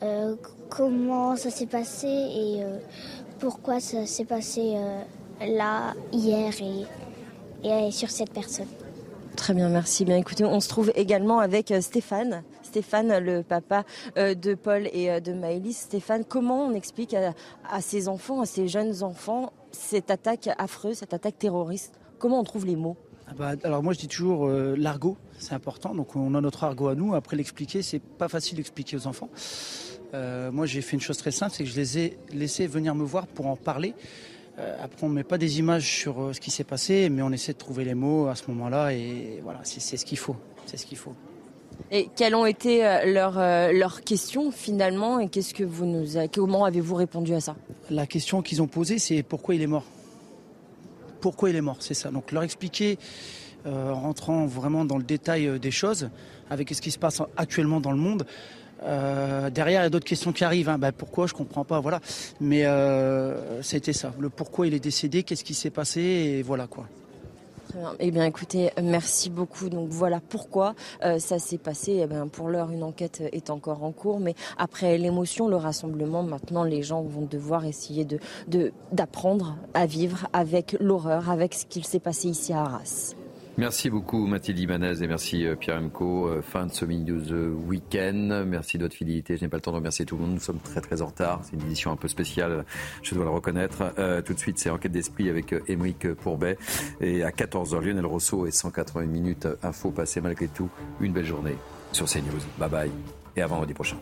euh, comment ça s'est passé et euh, pourquoi ça s'est passé euh, là, hier et, sur cette personne. Très bien, merci. Bien écoutez, on se trouve également avec euh, Stéphane. Stéphane, le papa euh, de Paul et de Maëlys. Stéphane, comment on explique à, ces enfants, à ces jeunes enfants, cette attaque affreuse, cette attaque terroriste? Comment on trouve les mots? Ah bah, alors moi je dis toujours l'argot, c'est important. Donc on a notre argot à nous. Après l'expliquer, c'est pas facile d'expliquer aux enfants. Euh, moi, j'ai fait une chose très simple, c'est que je les ai laissés venir me voir pour en parler. Euh, après, on ne met pas des images sur euh, ce qui s'est passé, mais on essaie de trouver les mots à ce moment-là, et voilà, c'est ce qu'il faut. C'est ce qu'il faut. Et quelles ont été leurs, leurs questions finalement, et qu'est-ce que vous nous, comment avez-vous répondu à ça? La question qu'ils ont posée, c'est pourquoi il est mort. Pourquoi il est mort, c'est ça. Donc leur expliquer, en rentrant vraiment dans le détail des choses, avec ce qui se passe actuellement dans le monde. Euh, derrière, il y a d'autres questions qui arrivent. Hein. Bah, pourquoi Je comprends pas. Voilà. Mais euh, c'était ça. Le pourquoi il est décédé, qu'est-ce qui s'est passé, et voilà quoi. Eh bien, écoutez, merci beaucoup. Donc voilà pourquoi euh, ça s'est passé. Eh pour l'heure, une enquête est encore en cours, mais après l'émotion, le rassemblement, maintenant, les gens vont devoir essayer d'apprendre à vivre avec l'horreur, avec ce qu'il s'est passé ici à Arras. Merci beaucoup Mathilde Ibanez et merci euh, Pierre Emco. Euh, fin de ce Mini News euh, Week-end. Merci de votre fidélité. Je n'ai pas le temps de remercier tout le monde. Nous sommes très très en retard. C'est une édition un peu spéciale, je dois le reconnaître. tout de suite, c'est Enquête d'esprit avec Émeric Pourbet. Et à 14h, Lionel Rousseau et 180 minutes info. Passez malgré tout une belle journée sur CNews. Bye bye et à vendredi prochain.